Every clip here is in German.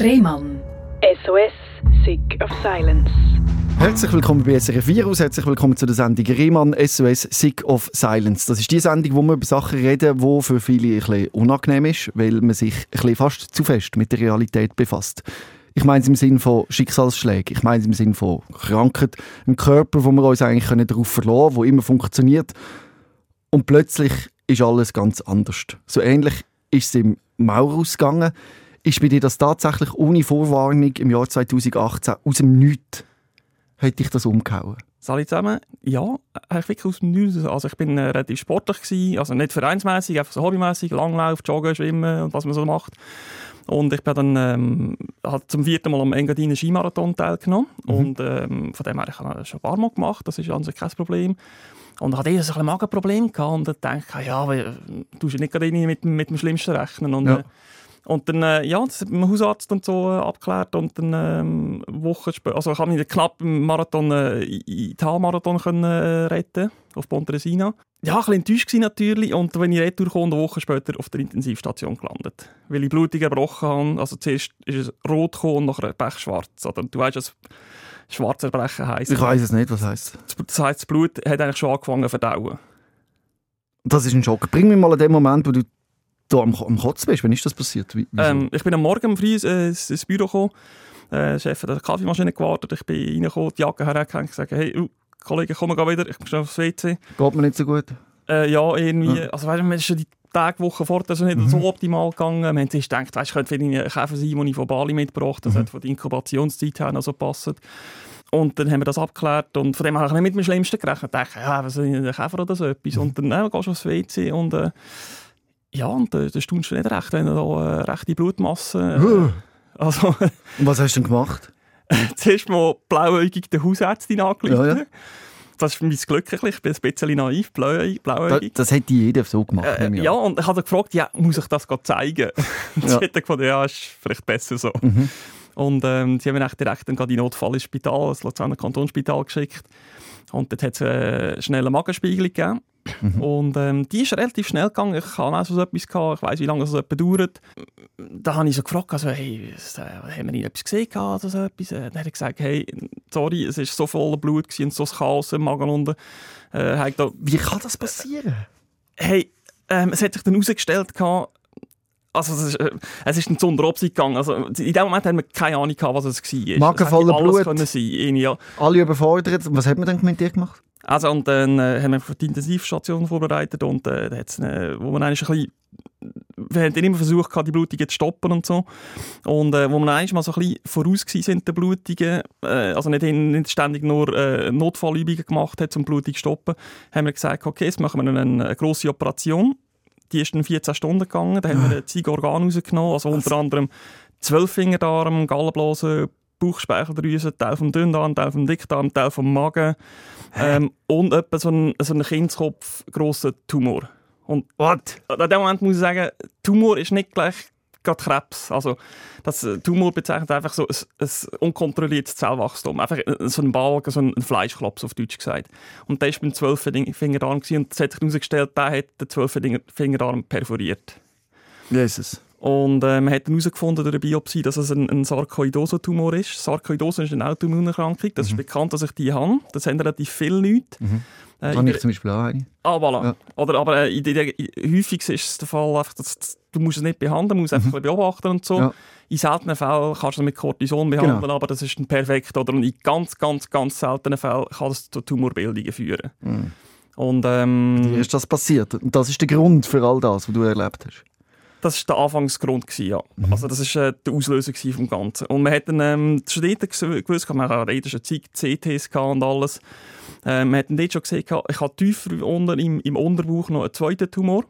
Rehmann. SOS, Sick of Silence. Herzlich willkommen bei SRF Virus, herzlich willkommen zu der Sendung Rehmann SOS Sick of Silence. Das ist die Sendung, wo wir über Sachen reden, die für viele ein bisschen unangenehm ist, weil man sich ein bisschen fast zu fest mit der Realität befasst. Ich meine es im Sinne von Schicksalsschlägen, ich meine es im Sinne von Krankheit, einem Körper, wo wir uns eigentlich darauf verlassen können, der immer funktioniert. Und plötzlich ist alles ganz anders. So ähnlich ist es im Maurus gegangen. Ist bei dir das tatsächlich ohne Vorwarnung im Jahr 2018 aus dem Nichts hat dich das umgehauen? Salut zusammen. Ja, eigentlich wirklich aus dem Nichts. Also ich bin äh, relativ sportlich gewesen, also nicht vereinsmäßig, einfach so hobbymäßig, Langlauf, Joggen, Schwimmen und was man so macht. Und ich bin dann ähm, halt zum vierten Mal am Engadiner Skimarathon teilgenommen mhm. und ähm, von dem her ich habe ich schon ein paar Mal gemacht. Das ist an sich kein Problem. Und hatte eher so ein Magenproblem gehabt und dann denke ich, ja, du musst ja nicht gerade mit, mit dem Schlimmsten rechnen. Und, ja. Äh, und dann, äh, ja, das hat mein Hausarzt und so äh, abgeklärt und dann ähm, Wochen später, also ich habe mich knapp im Marathon, äh, in Talmarathon können, äh, retten, auf Pontresina. Ja, ein bisschen enttäuscht natürlich und wenn ich retour kam, eine Woche später auf der Intensivstation gelandet. Weil ich Blutungen gebrochen habe, also zuerst ist es rot gekommen und nachher pechschwarz. Oder du weißt, was Schwarzerbrechen heisst. Ich weiß es nicht, was heisst. Das heisst, das Blut hat eigentlich schon angefangen zu verdauen. Das ist ein Schock. Bring mich mal an den Moment, wo du du am, am Kotzen bist. Wann ist das passiert? Wie, ähm, ich bin am Morgen früh äh, ins Büro gekommen. Äh, der Chef hat der Kaffeemaschine gewartet. Ich bin reingekommen, die Jacke hergehängt und gesagt, hey, uh, Kollege, komm mal wieder, ich muss schnell aufs WC. Geht mir nicht so gut? Äh, ja, irgendwie. Ja. Also, weißt du, schon die Tage, Wochen vor also nicht mhm. so optimal gegangen. Wir haben sich gedacht, weißt, könnte vielleicht Käfer sein, den ich von Bali mitgebracht habe. Das mhm. hat von der Inkubationszeit her noch so gepasst. Und dann haben wir das abgeklärt und von dem habe ich nicht mit dem Schlimmsten gerechnet. Ich dachte, ja, was ist ein Käfer oder so etwas? Und dann äh, gehst du aufs WC und äh, ja, und da, da staunst du nicht recht, wenn du da äh, rechte Blutmasse... Äh, also, und was hast du denn gemacht? Zuerst mal blauäugig der Hausärztin angerufen. Ja, ja. Das ist mein Glück. Ich bin ein bisschen naiv, blauäugig. Das, das hätte jeder so gemacht. Äh, ja, und ich habe gefragt, ja, muss ich das zeigen? Und ja. sie hat gefunden, ja, ist vielleicht besser so. Mhm. Und ähm, sie haben mich direkt dann in die Notfallspital, das Luzerner Kantonsspital geschickt. Und dort hat es äh, eine Magenspiegelung gegeben. Mhm. Und ähm, die ist relativ schnell gegangen. Ich hatte auch so etwas, gehabt. ich weiß wie lange das etwa dauert. Da habe ich so gefragt, also, hey, was, äh, haben wir nicht etwas gesehen oder so etwas? Dann hat er gesagt, hey, sorry, es war so voller Blut und so ein Chaos im Magen unten. Äh, da, wie kann das passieren? Hey, ähm, es hat sich dann herausgestellt, also es ist, äh, es ist dann zu unter gegangen. Also in dem Moment haben wir keine Ahnung gehabt, was es war. Magen voller Blut. Können sein, ja. Alle überfordert. Was hat man dann mit dir gemacht? Also und dann äh, haben wir die Intensivstation vorbereitet und äh, hat's, äh, wo man eigentlich ein bisschen wir haben immer versucht, die Blutungen zu stoppen und so. Und äh, wo wir eigentlich mal so ein bisschen voraus sind, die Blutungen, äh, also nicht, nicht ständig nur äh, Notfallübungen gemacht hat, um Blutung zu stoppen, haben wir gesagt, okay, jetzt machen wir eine, eine grosse Operation die ist dann 14 Stunden gegangen. Da haben wir zig Organe rausgenommen, also unter anderem Zwölffingerdarm, Gallenblase, Bauchspeicheldrüse, Teil vom Dünndarm, Teil vom Dickdarm, Teil vom Magen ähm, und etwa so ein, so ein Kindskopf grosser Tumor. Und What? in dem Moment muss ich sagen, Tumor ist nicht gleich gerade Krebs. Also, das äh, Tumor bezeichnet einfach so ein, ein unkontrolliertes Zellwachstum. Einfach äh, so ein Balken, so ein Fleischklops auf Deutsch gesagt. Und der war beim Zwölffingerarm und es hat sich herausgestellt, der hat den Zwölffingerarm perforiert. Jesus. Und äh, man hat herausgefunden durch eine Biopsie, dass es ein, ein Sarkoidosentumor ist. Sarkoidose ist eine Autoimmunerkrankung. Das mhm. ist bekannt, dass ich die habe. Das haben relativ viele Leute. Mhm. Äh, habe ich zum Beispiel auch eine. Ah, voilà. Ja. Oder, aber äh, in der, häufig ist es der Fall, einfach, dass, du musst es nicht behandeln, musst einfach mhm. beobachten und so. Ja. In seltenen Fällen kannst du es mit Cortison behandeln, genau. aber das ist ein perfekt. Oder und in ganz, ganz, ganz seltenen Fällen kann es zu Tumorbildungen führen. Mhm. Und, ähm, Wie ist das passiert? Und das ist der Grund für all das, was du erlebt hast? Das war der Anfangsgrund, ja. Mhm. Also das war äh, der Auslöser vom Ganzen. Und man hat dann ähm, schon dort gewusst, man hat auch schon Zeit CTs und alles. Äh, man hat dort schon gesehen, ich habe tiefer unten im, im Unterbauch noch einen zweiten Tumor.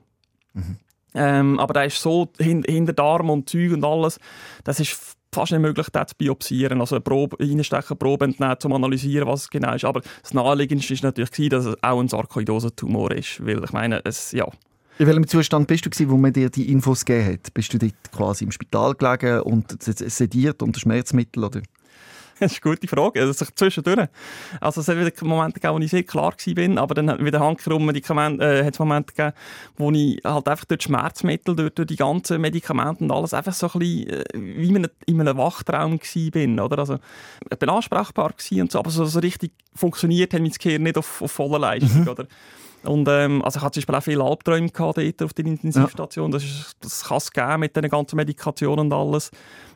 Mhm. Ähm, aber der ist so hin, hinter Darm und Zeug und alles, das ist fast nicht möglich, das zu biopsieren, also eine Probe reinstechen, Probe entnehmen, um zu analysieren, was es genau ist. Aber das Naheliegendste war natürlich, dass es auch ein Sarkoidosentumor ist, weil ich meine, es, ja, in welchem Zustand bist du, wo man dir die Infos gegeben hat? Bist du dort quasi im Spital gelegen und sediert unter Schmerzmittel? Oder? Das ist eine gute Frage. Also zwischendurch. Also es hat wieder Momente gegeben, wo ich sehr klar war, aber dann wieder handkehrum Medikamente, äh, hat es Momente gegeben, wo ich halt einfach durch Schmerzmittel, durch, durch die ganzen Medikamente und alles einfach so ein bisschen äh, wie in in einem Wachtraum war. Oder? Also, ich bin ansprechbar und so, aber so, so richtig funktioniert hat mein Gehirn nicht auf, auf voller Leistung. Mhm. Oder? Und, ähm, also ich hatte zum Beispiel auch viele Albträume dort auf der Intensivstation. Ja. Das, ist, das kann es geben mit den ganzen Medikationen und alles.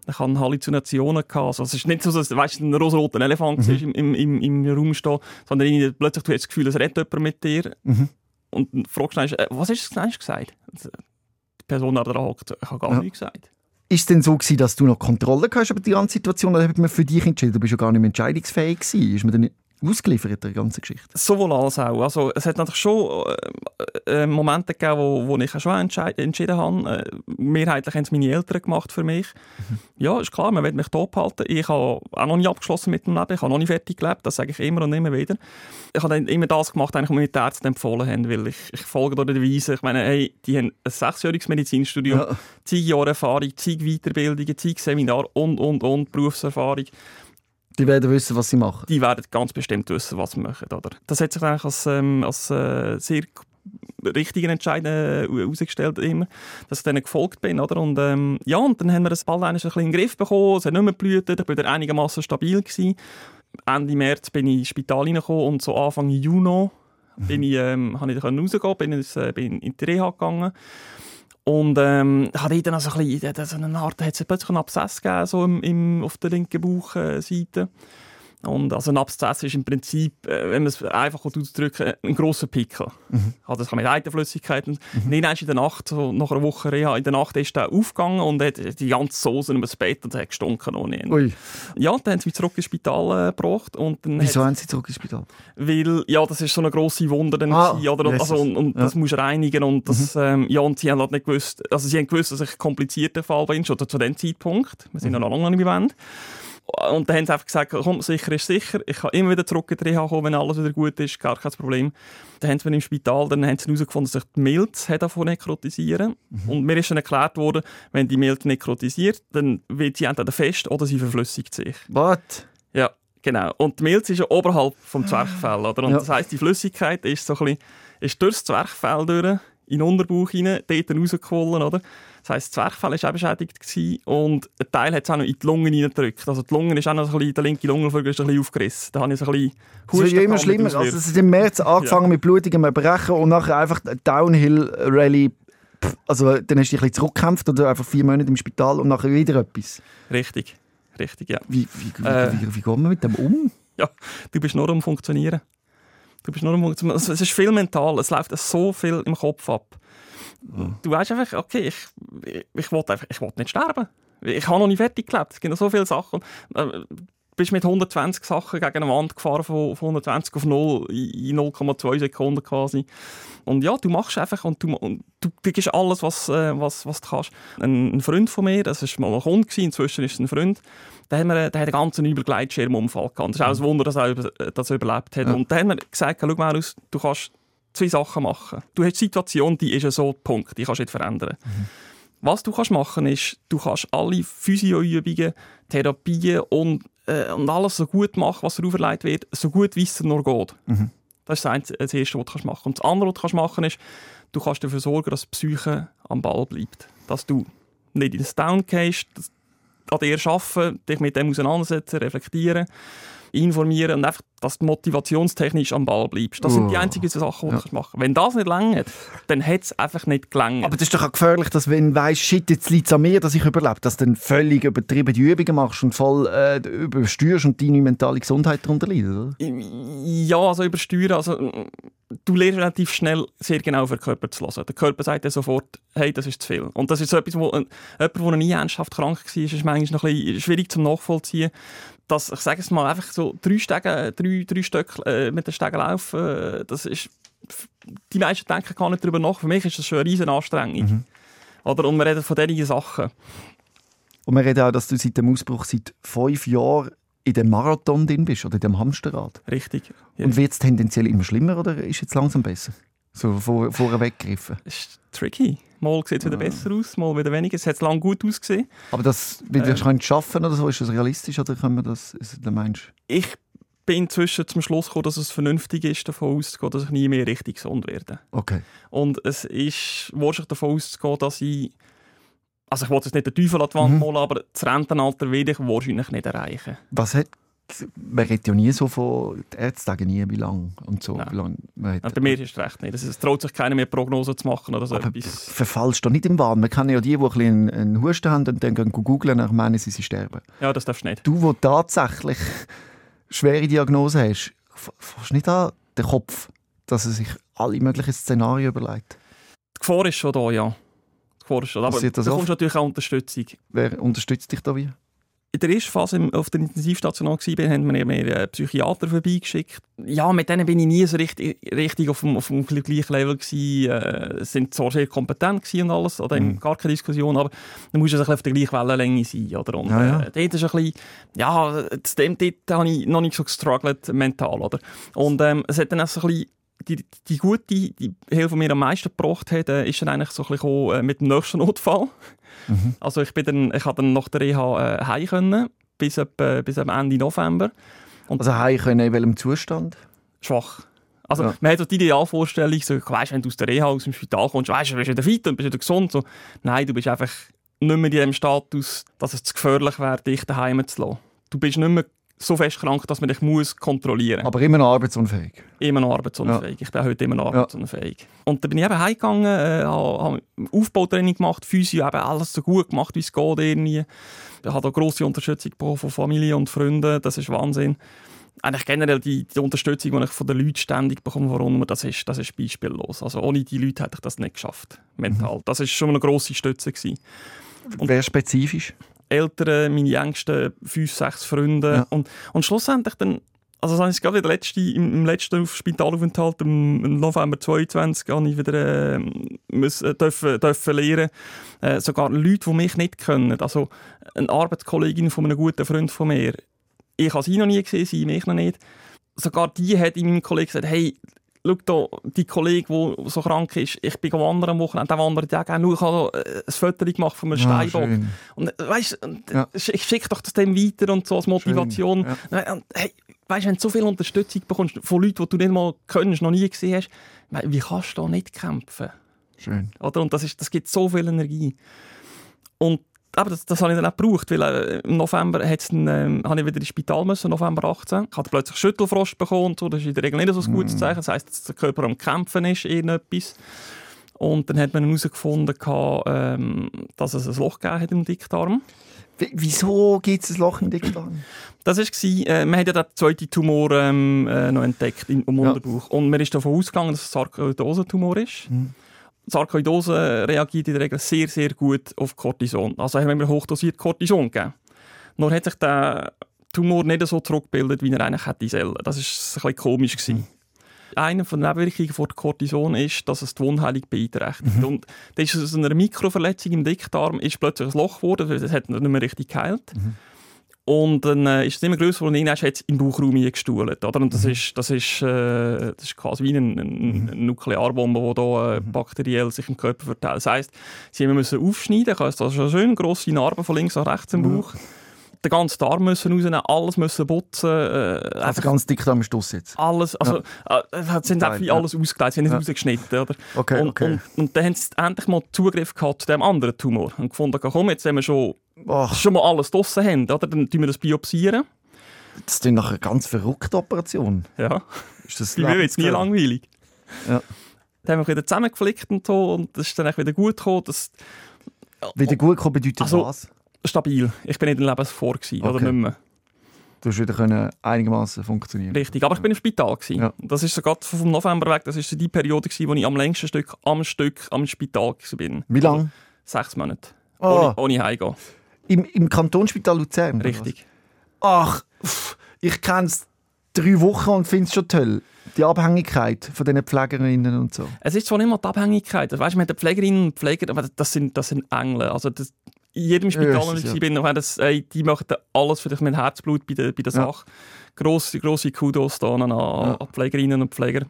Ich hatte Halluzinationen. Gehabt. Also es ist nicht so, dass weißt, ein rosa-roter Elefant mhm. im, im, im Raum steht, sondern plötzlich du hast das Gefühl, es redet jemand mit dir. Mhm. Und fragst dann, äh, was ist das gesagt? Die Person da hockt, ich habe gar ja. nichts gesagt. Ist es denn so gewesen, dass du noch Kontrolle hast über die ganze Situation oder hat man für dich entschieden? Du bist ja gar nicht mehr entscheidungsfähig gewesen. Ist man denn ausgeliefert, der ganze Geschichte? Sowohl als auch. Also, es hat natürlich schon äh, äh Momente gegeben, wo, wo ich schon entschieden habe. Äh, mehrheitlich haben es meine Eltern gemacht für mich. Mhm. Ja, ist klar, man will mich da behalten. Ich habe auch noch nicht abgeschlossen mit dem Leben. Ich habe noch nicht fertig gelebt. Das sage ich immer und immer wieder. Ich habe dann immer das gemacht, was mir die Ärzte empfohlen haben, weil ich, ich folge da der Weise. Ich meine, hey, die haben ein sechsjähriges Medizinstudium, ja. zig Jahre Erfahrung, zig Weiterbildungen, zig Seminare und, und, und Berufserfahrung. Die werden wissen, was sie machen. Die werden ganz bestimmt wissen, was sie machen. Oder? Das hat sich eigentlich als, ähm, als äh, sehr richtigen Entscheid äh, herausgestellt, immer, dass ich denen gefolgt bin. Oder? Und, ähm, ja, und dann haben wir das bald ein bisschen in den Griff bekommen, es hat nicht mehr geblutet, ich war einigermaßen stabil. Gewesen. Ende März bin ich ins Spital reingekommen und so Anfang Juni bin ich, ähm, ich rausgehen, bin, äh, bin in die Reha gegangen. Und ähm, hat dann also ein bisschen, so eine Art, hat es plötzlich einen Abszess gegeben, so im, im, auf der linken Bauchseite. Und also ein Abszess ist im Prinzip, äh, wenn man es einfach ausdrücken ein grosser Pickel. Mhm. Also das kann mit Eiterflüssigkeiten. Mhm. Dann in der Nacht, so nach einer Woche Reha, in der Nacht ist er aufgegangen und hat die ganze Soße über das Bett und hat gestunken ohne Ende. Ui. Ja, dann haben sie mich zurück ins Spital äh, gebracht. Und dann Wieso haben sie zurück ins Spital? Weil, ja, das ist so eine grosse Wunde dann ah, gewesen, oder? Also, und, und ja. das musst du reinigen und das, mhm. ähm, ja, und sie haben halt nicht gewusst, also sie haben gewusst, dass ich ein komplizierter Fall bin, schon zu dem Zeitpunkt. Wir sind mhm. noch lange nicht mehr und dann haben sie einfach gesagt, komm, sicher ist sicher. Ich kann immer wieder zurück in die Reha kommen, wenn alles wieder gut ist, gar kein Problem. Dann haben sie mir im Spital dann haben sie herausgefunden, dass sich die Milz davon nekrotisieren mhm. Und mir ist dann erklärt worden, wenn die Milz nekrotisiert, dann wird sie entweder fest oder sie verflüssigt sich. Was? Ja, genau. Und die Milz ist ja oberhalb vom Zwerchfell, oder? Und ja. das heisst, die Flüssigkeit ist so ein bisschen, ist durchs Zwerchfell durch, in den Unterbauch rein, dort rausgequollen, oder? Das heisst, das Zwerchfell war auch beschädigt und ein Teil hat es auch noch in die Lungen reingedrückt. Also die Lungen ist auch noch ein bisschen, der linke Lungenflügel ist ein bisschen aufgerissen. Da habe ich so ein bisschen Es wird ja immer schlimmer. Also es ist im März angefangen ja. mit blutigem Erbrechen und nachher einfach Downhill-Rally also dann hast du dich ein bisschen zurückgekämpft oder einfach vier Monate im Spital und nachher wieder etwas. Richtig, richtig, ja. Wie, wie, wie, äh, wie, wie geht man mit dem um? Ja, du bist nur am Funktionieren. Du bist nur am Funktionieren. Es ist viel mental, es läuft so viel im Kopf ab. Du weißt einfach, okay, ich, ich, ich will einfach, ich will nicht sterben. Ich habe noch nicht fertig gelebt. Es gibt noch so viele Sachen. Du bist mit 120 Sachen gegen eine Wand gefahren, von, von 120 auf 0 in 0,2 Sekunden quasi. Und ja, du machst einfach und du, und du, du gibst alles, was, äh, was, was du kannst. Ein, ein Freund von mir, das war mal ein Kunde, inzwischen ist es ein Freund, der hat, mir, der hat einen ganzen Übergleitschirmunfall gehabt. Das ist auch ein Wunder, dass er, dass er überlebt hat. Ja. Und der hat mir gesagt, schau mal aus, du kannst zwei Sachen machen. Du hast die Situation, die ist ja so, Punkt, die kannst du nicht verändern. Mhm. Was du kannst machen ist, du kannst alle Physioübungen, Therapien und, äh, und alles so gut machen, was dir auferlegt wird, so gut wie es nur geht. Mhm. Das ist das, das Erste, was du machen kannst. Und das andere, was du kannst machen ist, du kannst dafür sorgen, dass die Psyche am Ball bleibt. Dass du nicht in ins Down gehst, an dir arbeiten, dich mit dem auseinandersetzen, reflektieren informieren und einfach, dass du motivationstechnisch am Ball bleibst. Das sind die einzigen Sachen, die ja. du machen. Wenn das nicht länger, dann hat es einfach nicht gelangt. Aber das ist doch auch gefährlich, dass wenn du weißt, shit, jetzt liegt es an mir, dass ich überlebe, dass du dann völlig übertrieben die Übungen machst und voll äh, übersteuerst und deine mentale Gesundheit darunter leidet, oder? Ja, also übersteuern, also du lernst relativ schnell sehr genau auf den Körper zu hören. Der Körper sagt dir sofort, hey, das ist zu viel. Und das ist so etwas, wo ein, jemand, der noch nie ernsthaft krank war, ist manchmal noch ein bisschen schwierig zum Nachvollziehen dass, ich sage es mal, einfach so drei Stege, drei, drei Stück äh, mit den Stegen laufen, äh, das ist, die meisten denken gar nicht darüber nach. Für mich ist das schon eine riesen Anstrengung. Mhm. Oder? Und wir reden von diesen Sachen. Und wir reden auch, dass du seit dem Ausbruch seit fünf Jahren in dem Marathon drin bist oder in dem Hamsterrad. Richtig. Ja. Und wird es tendenziell immer schlimmer oder ist es jetzt langsam besser? So vor, vorher weggegriffen. Das ist tricky. Mal sieht es wieder Ah. besser aus, mal wieder weniger. Es hat lange gut ausgesehen. Aber das, wie du ähm. schaffen oder so, ist das realistisch oder können wir das, ist, der meinst Ich bin inzwischen zum Schluss gekommen, dass es vernünftig ist, davon auszugehen, dass ich nie mehr richtig gesund werde. Okay. Und es ist wahrscheinlich davon auszugehen, dass ich. Also, ich wollte jetzt nicht den Teufel an die Wand Mhm. malen, aber das Rentenalter werde ich wahrscheinlich nicht erreichen. Was hat, man redet ja nie so von, sagen nie, wie lange und so. Wie lang man hat. Also, bei mir ist es recht nicht. Es traut sich keiner mehr Prognosen zu machen oder so Aber etwas. verfallst du nicht im Wahn. Man kann ja die, die ein bisschen einen Husten haben und dann gehen googeln, dann meinen sie, sie sterben. Ja, das darfst du nicht. Du, wo tatsächlich schwere Diagnose hast, fährst nicht an den Kopf, dass er sich alle möglichen Szenarien überlegt. Die Gefahr ist schon da, ja. Die Gefahr ist schon da. Aber das da oft? kommst du natürlich auch Unterstützung. Wer unterstützt dich da wie? In der ersten Phase auf der Intensivstation war, haben mir mir einen Psychiater vorbeigeschickt. Ja, mit denen bin ich nie so richtig, richtig auf, dem, auf dem gleichen Level gewesen. Äh, sind zwar sehr kompetent und alles, oder Mhm. gar keine Diskussion, aber dann musst du ein bisschen auf der gleichen Wellenlänge sein, oder? Und, Ja, ja. Äh, dort ist ein bisschen, ja, zu dem dort habe ich noch nicht so gestruggelt mental, oder? Und ähm, es hat dann auch so ein bisschen die, die gute die Hilfe, die mir am meisten gebracht hat, äh, ist dann eigentlich so ein bisschen gekommen, äh, mit dem nächsten Notfall. Mhm. Also ich bin dann, ich habe dann nach der Reha äh, heim können, bis, etwa, bis am Ende November. Also heim können in welchem Zustand? Schwach. Also Ja. man hat so die Idealvorstellung, so, weißt, wenn du aus der Reha, aus dem Spital kommst, weißt, du bist wieder fit und bist wieder gesund. So. Nein, du bist einfach nicht mehr in dem Status, dass es zu gefährlich wäre, dich daheim zu lassen. Du bist nicht mehr so fest krank, dass man dich muss kontrollieren muss. Aber immer noch arbeitsunfähig. Immer noch arbeitsunfähig. Ich bin heute immer noch Ja. arbeitsunfähig. Und dann bin ich eben heimgegangen, äh, habe Aufbautraining gemacht, Physio, eben alles so gut gemacht, wie es geht irgendwie. Ich habe da grosse Unterstützung bekommen von Familie und Freunden, das ist Wahnsinn. Eigentlich generell die, die Unterstützung, die ich von den Leuten ständig bekomme, warum das ist, das ist beispiellos. Also ohne die Leute hätte ich das nicht geschafft, mental. Das ist schon eine grosse Stütze gewesen. Und- Wer spezifisch? Eltern, meine engsten fünf, sechs Freunde. Ja. Und, und schlussendlich dann, also das habe ich gerade wieder letzte, im, im letzten Spitalaufenthalt im, November 22 habe ich wieder äh, müssen, dürfen, dürfen lernen. Äh, sogar Leute, die mich nicht kennen. Also eine Arbeitskollegin von einem guten Freund von mir. Ich habe sie noch nie gesehen, sie mich noch nicht. Sogar die hat in meinem Kollegen gesagt, hey, schau da, die Kollege, der so krank ist, ich bin wandern am Wochenende, der wandert ja gerne. Ich habe äh, ein Foto gemacht von einem Ah, Steinbock. Und äh, weißt, Ja. äh, ich schicke doch das dem weiter und so als Motivation. Schön, Äh, Und, hey, weißt, wenn du so viel Unterstützung bekommst von Leuten, die du nicht mal kennst, noch nie gesehen hast, wie kannst du da nicht kämpfen? Schön. Oder? Und das, ist, das gibt so viel Energie. Und aber das, das habe ich dann auch gebraucht, weil äh, im November hat's dann, ähm, habe ich wieder ins Spital müssen, November 18. Ich hatte plötzlich Schüttelfrost bekommen und so. Das ist in der Regel nicht so ein gutes Zeichen. Das heisst, dass der Körper am Kämpfen ist, irgendetwas. Und dann hat man herausgefunden, ähm, dass es ein Loch gegeben hat im Dickdarm. W wieso gibt es ein Loch im Dickdarm? Das war, äh, man hat ja den zweiten Tumor ähm, äh, noch entdeckt im, im Ja. Unterbauch. Und man ist davon ausgegangen, dass es ein Sarkoidosentumor ist. Mhm. Sarkoidose reagiert in der Regel sehr, sehr gut auf Cortison. Also haben wir hochdosiert Cortison gegeben. Nur hat sich der Tumor nicht so zurückgebildet, wie er eigentlich hätte sollen. Das war ein bisschen komisch. Gewesen. Eine von den Nebenwirkungen von Cortison ist, dass es die Wundheilung beeinträchtigt. Und das ist aus einer Mikroverletzung im Dickdarm ist plötzlich ein Loch geworden, es hat nicht mehr richtig geheilt. Und dann äh, ist es immer größer und irgendwann hat es im Bauchraum gestuhlt. Oder? Und das, ist, das, ist, äh, das ist quasi wie eine, eine, eine Nuklearbombe, die da, äh, bakteriell sich im Körper verteilt. Das heisst, sie müssen aufschneiden, ich habe da schon schön grosse Narben von links nach rechts im Bauch. Den ganzen Darm müssen rausnehmen, alles müssen putzen. Äh, Also ganz Dickdarm ist aus jetzt. alles, also, äh, es sind einfach Ja. alles ausgelegt, sie haben nicht Ja. rausgeschnitten. Oder? Okay, und, okay. Und, und dann haben sie endlich mal Zugriff gehabt zu dem anderen Tumor und gefunden, komm, jetzt haben wir schon, Ach, schon mal alles draussen haben, oder? dann tun wir das biopsieren. das ist nachher eine ganz verrückte Operation. Ja. Ist das Bei mir wird es nie langweilig. Ja. Dann haben wir wieder zusammengeflickt und so und das ist dann echt wieder gut gekommen. Das, Wieder gut kommen bedeutet Also- was? stabil. Ich bin nicht in Lebensvor gewesen, oder Okay. nicht mehr. Du hast wieder einigermaßen funktionieren. Richtig. Aber ich bin im Spital gewesen. Ja. Das ist sogar vom November weg. Das ist so die Periode gewesen, wo ich am längsten Stück am Stück am Spital gewesen bin. Wie lange? Sechs Monate. Ah, Ohne, ohne heimgehen. Im, Im Kantonsspital Luzern? Richtig. Ach, pff, ich kenne es drei Wochen und finde es schon toll. Die Abhängigkeit von diesen Pflegerinnen und so. Es ist zwar nicht mal die Abhängigkeit. Weißt, man hat Pflegerinnen und Pfleger, aber das sind, das sind Engel. Also das, in jedem Spital, wo ich ja. bin, das, ey, die machen alles für dich mit Herzblut bei der, bei der Ja. Sache. Grosse, grosse Kudos da an, an Ja. an Pflegerinnen und Pfleger.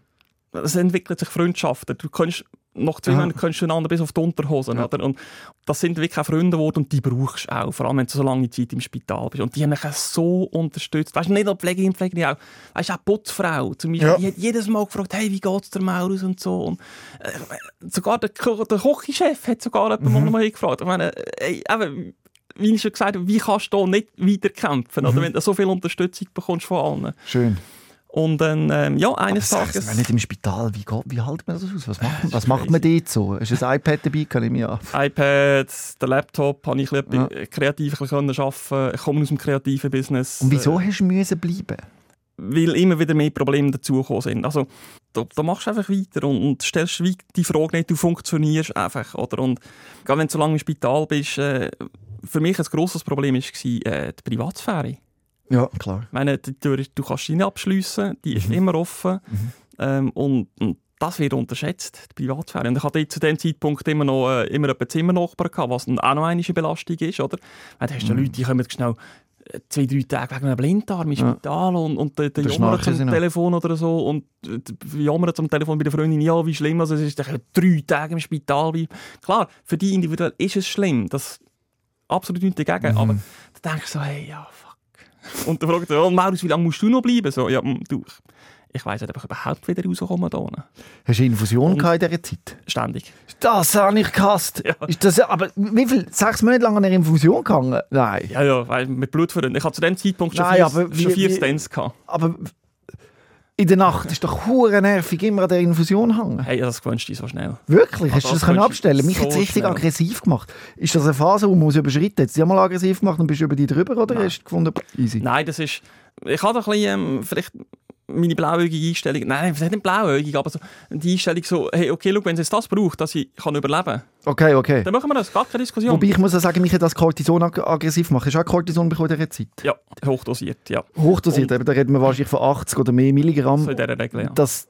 es entwickelt sich Freundschaften. Du kannst nach zwei Monaten kannst du einander bis auf die Unterhosen. Ja. Oder? Und das sind wirklich auch Freunde geworden und die brauchst du auch, vor allem wenn du so lange Zeit im Spital bist. Und die haben mich so unterstützt. Weißt du, nicht nur Pflegerin, Pflegerin, auch, weißt auch Putzfrau zum Beispiel, Ja. die hat jedes Mal gefragt, hey, wie geht's der Maurus und so. Und, äh, sogar der, der Kochchef hat sogar Mhm. jemanden mal gefragt. Ich meine, ey, eben, wie ich schon gesagt habe, wie kannst du da nicht weiterkämpfen, Mhm. oder wenn du so viel Unterstützung bekommst von allen. Schön. Und dann, ähm, ja, eines Aber Tages... mir nicht im Spital, wie, wie hält man das aus? Was macht, was ist macht man dort so? Ist ein iPad dabei? Kann ich mir an. iPad, der Laptop, habe ich ein bisschen Ja. kreativ bisschen arbeiten Ich komme aus dem kreativen Business. Und wieso Äh, hast du müssen bleiben? weil immer wieder mehr Probleme dazugekommen sind. Also, da, da machst du einfach weiter und, und stellst die Frage nicht, du funktionierst einfach. Oder? Und gerade wenn du so lange im Spital bist, äh, für mich ein grosses Problem war äh, die Privatsphäre. Ja, klar. Ich meine, die Tür, du kannst sie nicht abschliessen, die ist Mhm. immer offen. Mhm. Ähm, und, und das wird unterschätzt, die Privatsphäre. Und ich hatte zu dem Zeitpunkt immer noch äh, immer einen Zimmernachbar gehabt, was dann auch noch eine Belastung ist, oder? Weil da hast du Mhm. Leute, die kommen schnell äh, zwei, drei Tage wegen einem Blinddarm im Ja. Spital und, und der, der jammert am. Telefon oder so und äh, die jammert am Telefon bei der Freundin, ja, wie schlimm also es ist, dass drei Tage im Spital. Klar, für die individuell ist es schlimm, das absolut nichts dagegen, Mhm. aber da denkst du so, hey, ja, fuck. Und dann fragt er, oh, Maurus, wie lange musst du noch bleiben? So, ja, mm, du, ich, weiss nicht, ob ich überhaupt wieder rauskomme da unten. Hast du Infusion in dieser Zeit? Ständig. Das habe ich gehasst. Ja. Ist das, aber wie viel? Sechs Monate lang an einer Infusion gegangen? Nein. Ja, ja, weil mit Blutverrinnen. Ich hatte zu dem Zeitpunkt schon Nein, vier, aber wie- schon vier wie- Stents gehabt. Aber in der Nacht ist doch hure nervig immer an der Infusion hängen. Hey, das gewöhnst du dich so schnell. Wirklich? Hast Ah, du das das können du abstellen? Mich so hat es richtig schnell. aggressiv gemacht. Ist das eine Phase, die man muss überschritten? Hat sie mal aggressiv gemacht und bist du über die drüber oder Nein. hast du gefunden, easy? Nein, das ist... Ich hatte ein bisschen, ähm, vielleicht meine blauäugige Einstellung, nein, was nicht blauäugig, aber so die Einstellung so, hey, okay, schau, wenn es jetzt das braucht, dass ich kann überleben kann, Okay, okay. dann machen wir das, gar keine Diskussion. Wobei ich muss auch sagen, mich hat das Cortison ag aggressiv gemacht. Hast du auch Cortison bekommen in dieser Zeit? Ja, hochdosiert, ja. Hochdosiert, eben, da reden wir wahrscheinlich von 80 oder mehr Milligramm. So in dieser Regel, ja. Das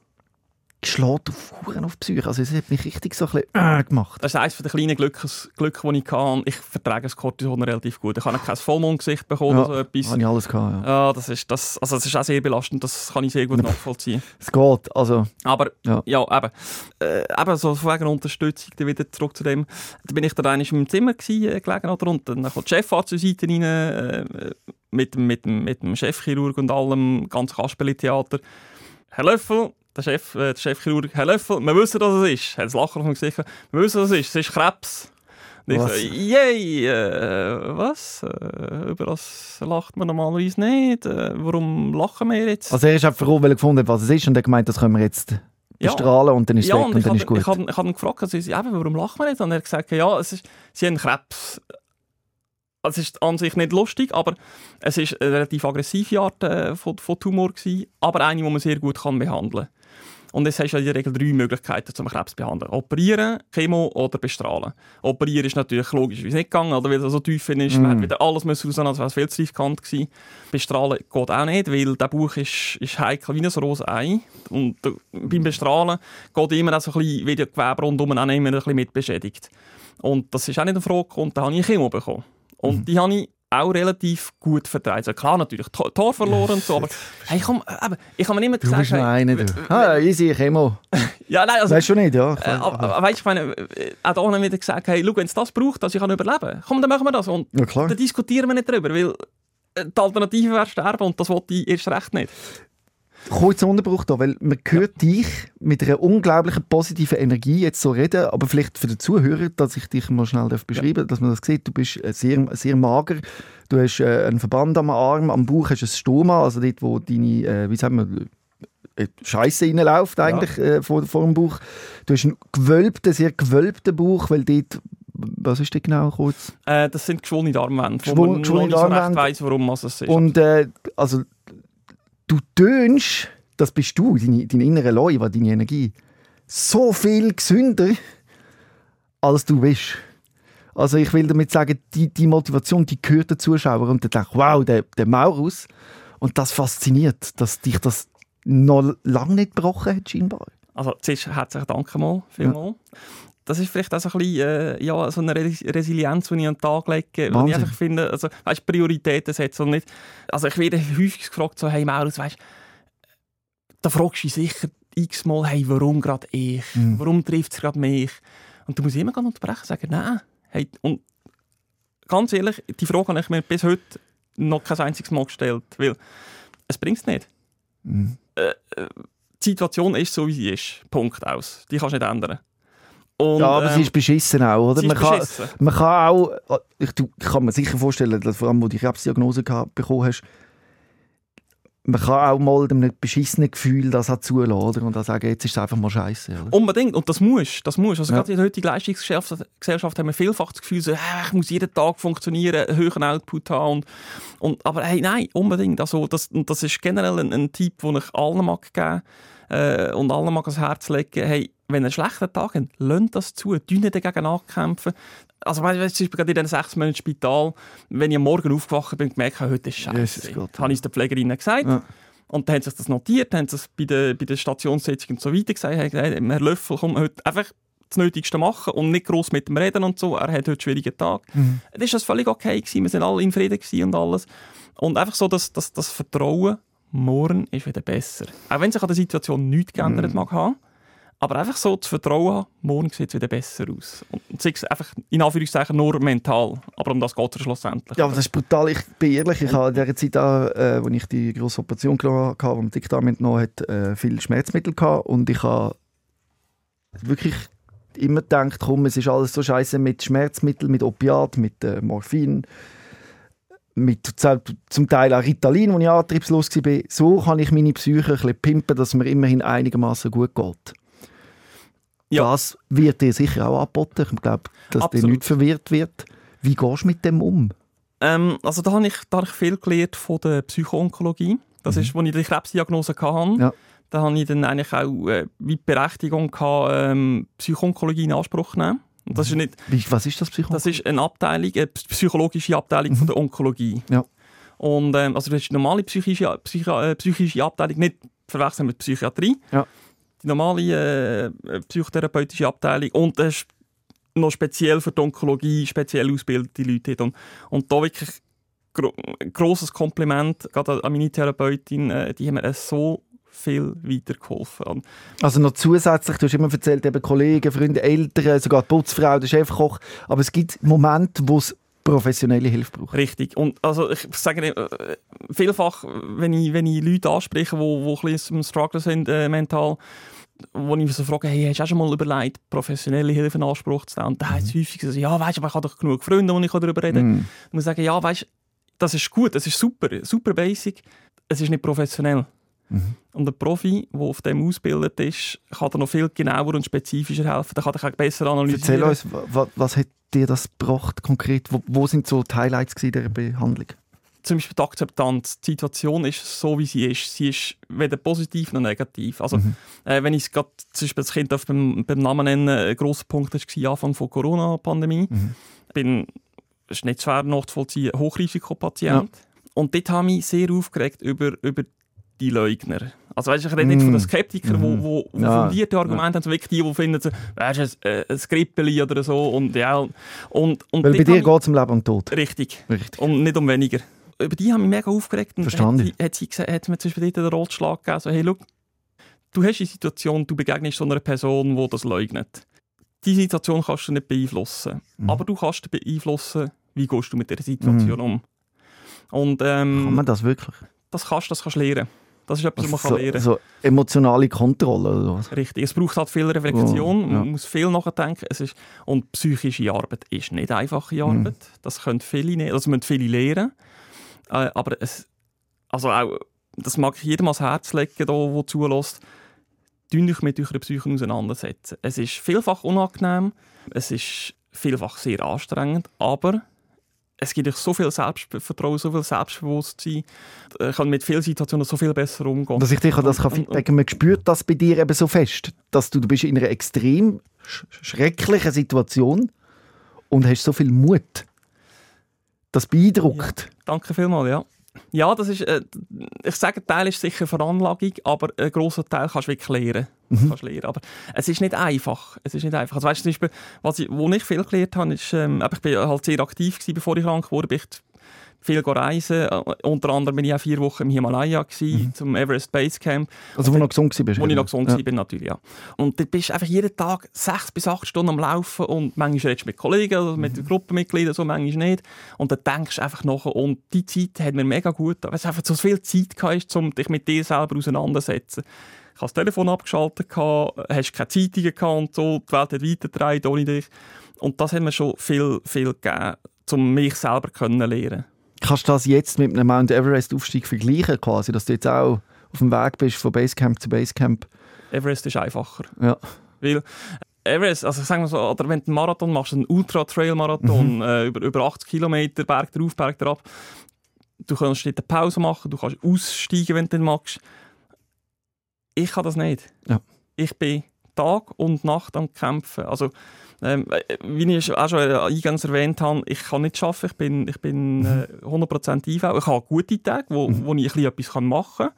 schlägt auf Huren auf die Psyche. Also es hat mich richtig so ein bisschen äh, gemacht. Das ist eines der kleinen Glückes, Glück, die ich hatte. Ich vertrage das Cortison relativ gut. Ich habe kein Vollmondgesicht bekommen Ja, oder so etwas. Habe ich alles gehabt, ja. Ja, das ist, das, also das ist auch sehr belastend, das kann ich sehr gut nachvollziehen. Es geht, also... Aber Ja. ja, eben, äh, eben so von wegen Unterstützung, dann wieder zurück zu dem, da bin ich dann einmal in meinem Zimmer gewesen, äh, gelegen oder, und dann kommt der Chefarzt zur Seite rein, äh, mit, dem- mit, dem- mit dem Chefchirurg und allem, ganz Kasperli-Theater. Herr Löffel, der, Chef, äh, der Chefchirurg, Herr Löffel, wir wissen, was es ist. Er hat das Lachen auf dem Gesicht. Wir wissen, was es ist. Es ist Krebs. Und ich Was? so, yay, äh, was? Äh, über das lacht man normalerweise nicht. Äh, warum lachen wir jetzt? Also er ist einfach froh, weil er gefunden hat, was es ist und er gemeint, das können wir jetzt Ja. und dann ist es ja, weg und und, ich dann habe ist gut. ich hab, ich hab ihn gefragt, also, eben, warum lachen wir nicht? Und er hat gesagt, ja, es ist, sie haben Krebs. Also, Es ist an sich nicht lustig, aber es ist eine relativ aggressive Art äh, von, von Tumor gewesen, aber eine, die man sehr gut kann behandeln kann. Und es hast ja in der Regel drei Möglichkeiten zum Krebs zu behandeln. Operieren, Chemo oder bestrahlen. Operieren ist natürlich logisch, wie es nicht gegangen, oder weil es so tief ist. Man Mm. hat wieder alles müssen raus, als wäre es viel zu riskant gewesen. Bestrahlen geht auch nicht, weil der Bauch ist, ist heikel wie ein rohes Ei. Und beim Bestrahlen geht immer auch so ein bisschen, wie die Gewebe rundum auch immer ein bisschen mit beschädigt. Und das ist auch nicht eine Frage und da habe ich Chemo bekommen. Und Mhm. die habe ich auch relativ gut verteilt. Also klar, natürlich Tor verloren und so, aber hey, komm, aber ich kann mir immer Du sagen, bist hey, einer, du. Ah, easy, Chemo. ja, nein, also, Weißt du nicht, ja? äh, aber, weißt, ich meine, äh, auch da wieder gesagt, hey, schau, wenn es das braucht, dass ich kann überleben kann, komm, dann machen wir das. Und ja, klar. dann diskutieren wir nicht drüber, weil äh, die Alternative wäre sterben und das wollte ich erst recht nicht. Kurzer Unterbruch da, weil man hört dich mit einer unglaublichen positiven Energie jetzt so reden, aber vielleicht für den Zuhörer, dass ich dich mal schnell beschreiben darf, dass man das sieht. Du bist äh, sehr, sehr mager, du hast äh, einen Verband am Arm, am Bauch hast du ein Stoma, also dort, wo deine, äh, wie sagen wir, Scheiße reinläuft eigentlich äh, vor, vor dem Bauch. Du hast einen gewölbten, sehr gewölbten Bauch, weil dort, was ist das genau kurz? Äh, das sind geschwollene Darmwände, wo Geschwoll- man geschwollene nicht so recht weiss, warum es ist. Und äh, also, du tönst, das bist du, deine, deine innere Leute, deine Energie, so viel gesünder, als du bist. Also ich will damit sagen, die, die Motivation, die gehört den Zuschauer und der denkt, wow, der, der Maurus. Und das fasziniert, dass dich das noch lange nicht gebrochen hat, scheinbar. Also zuerst herzlichen Dank mal, vielmal. Das ist vielleicht auch so ein bisschen, äh, ja, so eine Res Resilienz, die ich an den Tag lege, weil ich Wahnsinn. einfach finde, also, weißt, Prioritäten setzen und nicht, also ich werde häufig gefragt, so, hey Maurus, weißt, da fragst du dich sicher x-mal, hey, warum gerade ich? Mhm. Warum trifft es gerade mich? Und du musst immer gerne unterbrechen und sagen, nein. Hey, und ganz ehrlich, die Frage habe ich mir bis heute noch kein einziges Mal gestellt, weil es bringt es nicht. Mhm. Die Situation ist so, wie sie ist. Punkt aus. Die kannst du nicht ändern. Und, Ja, aber ähm, sie ist beschissen auch, oder? Man kann, man kann auch, ich, du, ich kann mir sicher vorstellen, dass vor allem, wo du die Krebsdiagnose bekommen hast, man kann auch mal einem beschissenen Gefühl das auch zulassen, oder? Und dann sagen, jetzt ist es einfach mal scheiße. Unbedingt. Und das muss. Das muss. Also Ja. gerade in der heutigen Leistungsgesellschaft Gesellschaft haben wir vielfach das Gefühl, so, «Ah, ich muss jeden Tag funktionieren, einen höheren Output haben. Und, und, aber hey, nein, unbedingt. Also, das, und das ist generell ein, ein Tipp, den ich allen mag geben äh, und allen mag ans Herz legen. Hey, wenn ihr einen schlechten Tag habt, lasst das zu. Nicht dagegen ankämpfen. Also, weißt du, gerade in den sechs Monaten Spital, wenn ich am Morgen aufgewacht bin und gemerkt habe, heute ist scheiße. Gott. habe ich es der Pflegerin gesagt. Ja. Und dann haben sie das notiert, haben sie es bei der, bei der Stationssitzung und so weiter gesagt, haben gesagt, Herr Löffel, komm heute einfach das Nötigste machen und nicht gross mit dem Reden und so. Er hat heute einen schwierigen Tag. Mhm. Dann war das völlig okay, gewesen. wir sind alle in Frieden und alles. Und einfach so, dass, dass das Vertrauen, morgen ist wieder besser. Auch wenn sich an der Situation nichts geändert Mhm. mag haben. Aber einfach so zu vertrauen haben, morgen sieht es wieder besser aus. Und sei es einfach in Anführungszeichen nur mental. Aber um das geht es schlussendlich. Ja, aber das ist brutal. Ich bin ehrlich, ich habe in der Zeit, auch, äh, als ich die grosse Operation hatte, wo man Dickdarm entnommen hat, äh, viel Schmerzmittel gehabt und ich habe wirklich immer gedacht, komm, es ist alles so scheiße mit Schmerzmitteln, mit Opiat, mit äh, Morphin, mit zum Teil auch Ritalin, wo ich antriebslos war. So kann ich meine Psyche ein bisschen pimpen, dass mir immerhin einigermaßen gut geht. Ja. Das wird dir sicher auch angeboten. Ich glaube, dass dir nicht verwirrt wird. Wie gehst du mit dem um? Ähm, also da habe ich, da habe ich viel gelernt von der Psychoonkologie. Das ist, als ich die Krebsdiagnose hatte. Ja. Da habe ich dann eigentlich auch äh, die Berechtigung gehabt, ähm, Psychoonkologie in Anspruch zu nehmen. Und das ist nicht, Wie, was ist das Psycho? das ist eine Abteilung, eine psychologische Abteilung von der Onkologie. Ja. Und ähm, also das ist die normale psychische, Psychi äh, psychische Abteilung, nicht verwechseln mit Psychiatrie. Ja. Die normale äh, psychotherapeutische Abteilung und das ist noch speziell für die Onkologie speziell ausgebildete Leute hat. Und, und da wirklich gro ein grosses Kompliment gerade an meine Therapeutin, äh, die haben mir so viel weitergeholfen. Also noch zusätzlich, du hast immer erzählt, eben Kollegen, Freunde, Eltern, sogar die Putzfrau, der Chefkoch. Aber es gibt Momente, wo es professionelle Hilfe braucht. Richtig. Und also ich sage äh, vielfach, wenn ich, wenn ich Leute anspreche, die wo ein bisschen im Struggle sind äh, mental, wo ich so frage, hey, hast du auch schon mal überlegt, professionelle Hilfe in Anspruch zu nehmen? Und da heißt es häufig ja, weißt du, ich habe doch genug Freunde, wo ich darüber reden kann. Mhm. Ich muss sagen, ja, weißt du, das ist gut, das ist super, super basic, es ist nicht professionell. Mhm. Und ein Profi, der auf dem ausgebildet ist, kann dir noch viel genauer und spezifischer helfen. Der kann dich auch besser analysieren. Erzähl uns, was, was hat dir das gebracht konkret? Wo, wo sind so die Highlights dieser Behandlung? Zum Beispiel die Akzeptanz. Die Situation ist so, wie sie ist. Sie ist weder positiv noch negativ. Also, Mhm. äh, wenn ich gerade zum Beispiel das Kind darf beim, beim Namen nennen, ein grosser Punkt war Anfang der Corona-Pandemie. Mhm. Ich bin, es ist nicht schwer nachzuvollziehen, Hochrisikopatient. Und dort habe ich mich sehr aufgeregt über, über die Leugner. Also weißt, ich rede nicht Mm. von den Skeptikern, Mhm. die wo, wo Ja, fundierte Argumente haben, so wirklich die, die finden, so, weißt ein, äh, ein Grippeli oder so. Und, ja, und, und, Weil bei dir geht es um Leben und Tod. ich, Richtig. Richtig. Und nicht um weniger. Über die haben mich mega aufgeregt. Und Verstanden. Hat sie, hat sie gesagt, hat mir zum Beispiel den Ratschlag gegeben, so, hey, schau, du hast die Situation, du begegnest so einer Person, die das leugnet. Die Situation kannst du nicht beeinflussen. Mhm. Aber du kannst beeinflussen, wie gehst du mit dieser Situation um. Und ähm, Kann man das wirklich? das kannst das kannst du lernen. Das ist etwas, was man so, kann lernen so emotionale Kontrolle oder was? Richtig. Es braucht halt viel Reflexion, Oh, ja. man muss viel nachdenken. Es ist, und psychische Arbeit ist nicht einfache Mhm. Arbeit. Das können viele also müssen viele lernen. Äh, aber es, also auch, das mag ich jedem ans Herz legen, da, der zulässt. Tun euch mit eurer Psyche auseinandersetzen. Es ist vielfach unangenehm, es ist vielfach sehr anstrengend, aber es gibt euch so viel Selbstvertrauen, so viel Selbstbewusstsein. Ihr könnt mit vielen Situationen so viel besser umgehen. Dass ich dich das kann feedbacken man spürt das bei dir eben so fest, dass du, du bist in einer extrem sch schrecklichen Situation und hast so viel Mut. Das beeindruckt. Danke vielmals, ja. Ja, das ist, äh, ich sage, ein Teil ist sicher Veranlagung, aber ein grosser Teil kannst du wirklich lernen. Mhm. Kannst lernen. Aber es ist nicht einfach. Es ist nicht einfach. Also, weißt du, zum Beispiel, was ich, wo ich viel gelernt habe, ist, ähm, ich bin halt sehr aktiv gewesen, bevor ich krank wurde. bin Ich viel reisen. Äh, unter anderem bin ich auch vier Wochen im Himalaya gewesen, Mhm. zum Everest Base Camp. Also wo du noch gesund warst? Wo ich noch gesund ja. war, natürlich, ja. Und du bist einfach jeden Tag sechs bis acht Stunden am Laufen und manchmal redest du mit Kollegen oder mit Mhm. Gruppenmitgliedern, so manchmal nicht. Und dann denkst du einfach nachher, und die Zeit hat mir mega gut, weil es einfach so viel Zeit hast, um dich mit dir selber auseinanderzusetzen. Ich habe das Telefon abgeschaltet, hast keine Zeitungen gehabt und so, die Welt hat weitergetragen ohne dich. Und das hat mir schon viel, viel gegeben, um mich selber kennenzulernen. Kannst du das jetzt mit einem Mount Everest-Aufstieg vergleichen, quasi, dass du jetzt auch auf dem Weg bist von Basecamp zu Basecamp? Everest ist einfacher. Ja. Weil Everest, also sagen wir so, oder wenn du einen Marathon machst, einen Ultra-Trail-Marathon, äh, über, über 80 Kilometer, Berg drauf, Berg drauf, du kannst dort eine Pause machen, du kannst aussteigen, wenn du den magst. Ich kann das nicht. Ja. Ich bin Tag und Nacht am Kämpfen. Also, ähm, wie ich auch schon eingangs erwähnt habe, ich kann nicht arbeiten, ich bin, ich bin äh, 100% IV. Ich habe gute Tage, wo, wo ich ein bisschen etwas machen kann.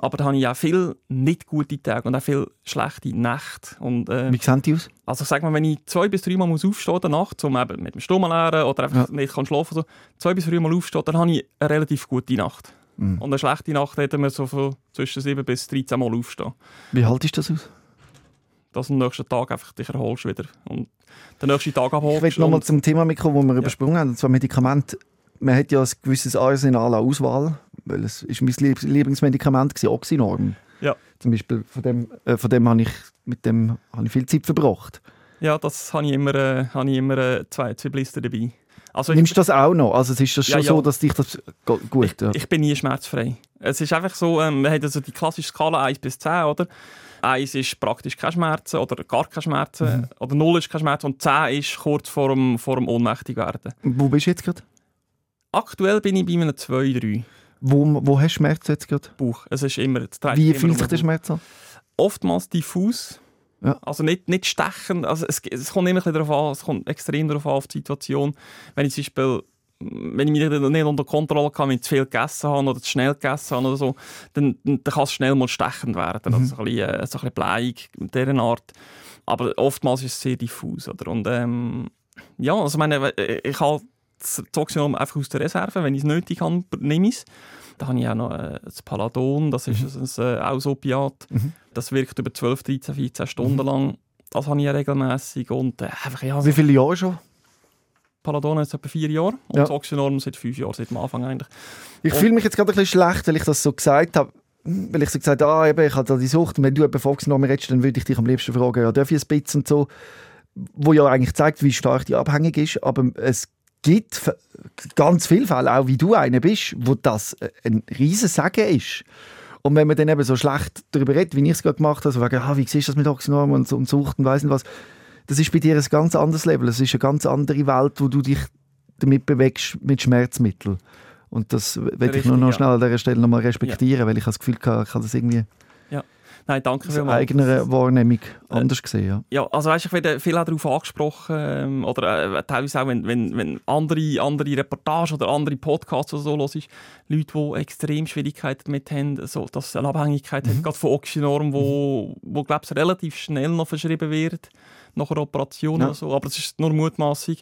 Aber da habe ich auch viele nicht gute Tage und auch viele schlechte Nächte. Und, äh, Wie sehen die aus? also sag mal, wenn ich zwei bis dreimal muss aufstehen der Nacht, um eben mit dem Stummen lernen oder einfach Ja. nicht kann schlafen so, zwei bis dreimal aufstehen, dann habe ich eine relativ gute Nacht. Mhm. Und eine schlechte Nacht hätten wir so von zwischen 7 bis 13 Mal aufstehen. Wie haltest du das aus? Dass du am nächsten Tag einfach dich erholst wieder. Und den nächsten Tag Ich abholst. will nochmal und- zum Thema mitkommen, das wir übersprungen haben, und zwar Medikamente. Man hat ja ein gewisses Arsenal an Auswahl, weil es ist mein Lieb- Lieblingsmedikament gewesen, Oxynorm. Ja. Zum Beispiel, von dem, äh, von dem habe ich, mit dem habe ich viel Zeit verbracht. Ja, das habe ich immer, äh, habe ich immer äh, zwei, zwei Blister dabei. Also Nimmst du das auch noch? Also es ist das Ja, schon ja. so, dass dich das... Gut, ja. Ich bin nie schmerzfrei. Es ist einfach so, ähm, man hat also die klassische Skala 1 bis 10, oder? 1 ist praktisch keine Schmerzen oder gar keine Schmerzen. Mhm. Oder 0 ist keine Schmerzen und 10 ist kurz vor dem, vor dem ohnmächtig werden. Wo bist du jetzt gerade? Aktuell bin ich bei einem 2, 3 Wo, wo hast du Schmerzen jetzt gerade? Bauch. Es ist immer, Wie fühlt sich der Schmerz an? Oftmals diffus. Ja. Also nicht, nicht stechen. Also es, es kommt immer darauf an, es kommt extrem darauf an, auf die Situation. Wenn ich zum Beispiel wenn ich mich nicht unter Kontrolle habe, wenn ich zu viel gegessen habe oder zu schnell gegessen habe oder so, dann, dann kann es schnell mal stechend werden. Also so ein bisschen, äh, so ein bisschen bleiig in dieser Art. Aber oftmals ist es sehr diffus. Oder? Und, ähm, ja, also ich meine, äh, ich habe das Oxynom einfach aus der Reserve. Wenn ich es nötig habe, nehme ich es. Da habe ich auch noch äh, das Paladon, das ist ein, ein, äh, auch ein Opiat. Mhm. Das wirkt über 12, 13, 14 Stunden lang. Das habe ich ja regelmässig. Und äh, einfach, ja, Wie viele Jahre schon? Paladon jetzt etwa vier Jahre und Ja. das Oxynorm seit fünf Jahren, seit dem Anfang eigentlich. Ich fühle mich jetzt gerade ein bisschen schlecht, weil ich das so gesagt habe. Weil ich so gesagt habe, ah, eben, ich habe da die Sucht. Und wenn du eben Oxynorm redest, dann würde ich dich am liebsten fragen, ja, darf ich ein bisschen und so. Wo ja eigentlich zeigt, wie stark die abhängig ist. Aber es gibt ganz viele Fälle, auch wie du einer bist, wo das ein riesen Sagen ist. Und wenn man dann eben so schlecht darüber redet, wie ich es gerade gemacht habe, so wegen, ah, wie siehst du das mit Oxynorm und, und Sucht und weiss nicht was, das ist bei dir ein ganz anderes Level. Es ist eine ganz andere Welt, wo du dich damit bewegst mit Schmerzmitteln. Und das will ich nur noch ja. schnell an dieser Stelle nochmal respektieren, weil ich habe das Gefühl hatte, ich habe das irgendwie Nein, danke aus eigener Wahrnehmung anders gesehen. Ja. Ja, also weißt, ich werde viel auch darauf angesprochen ähm, oder äh, teilweise auch, wenn, wenn, wenn andere, andere Reportagen oder andere Podcasts oder so los ist, Leute, die extrem Schwierigkeiten damit haben, so, dass eine Abhängigkeit Mhm. hat, gerade von Oxynorm, wo, wo glaube ich, relativ schnell noch verschrieben wird, nach einer Operation Ja. oder so, aber es ist nur mutmaßig,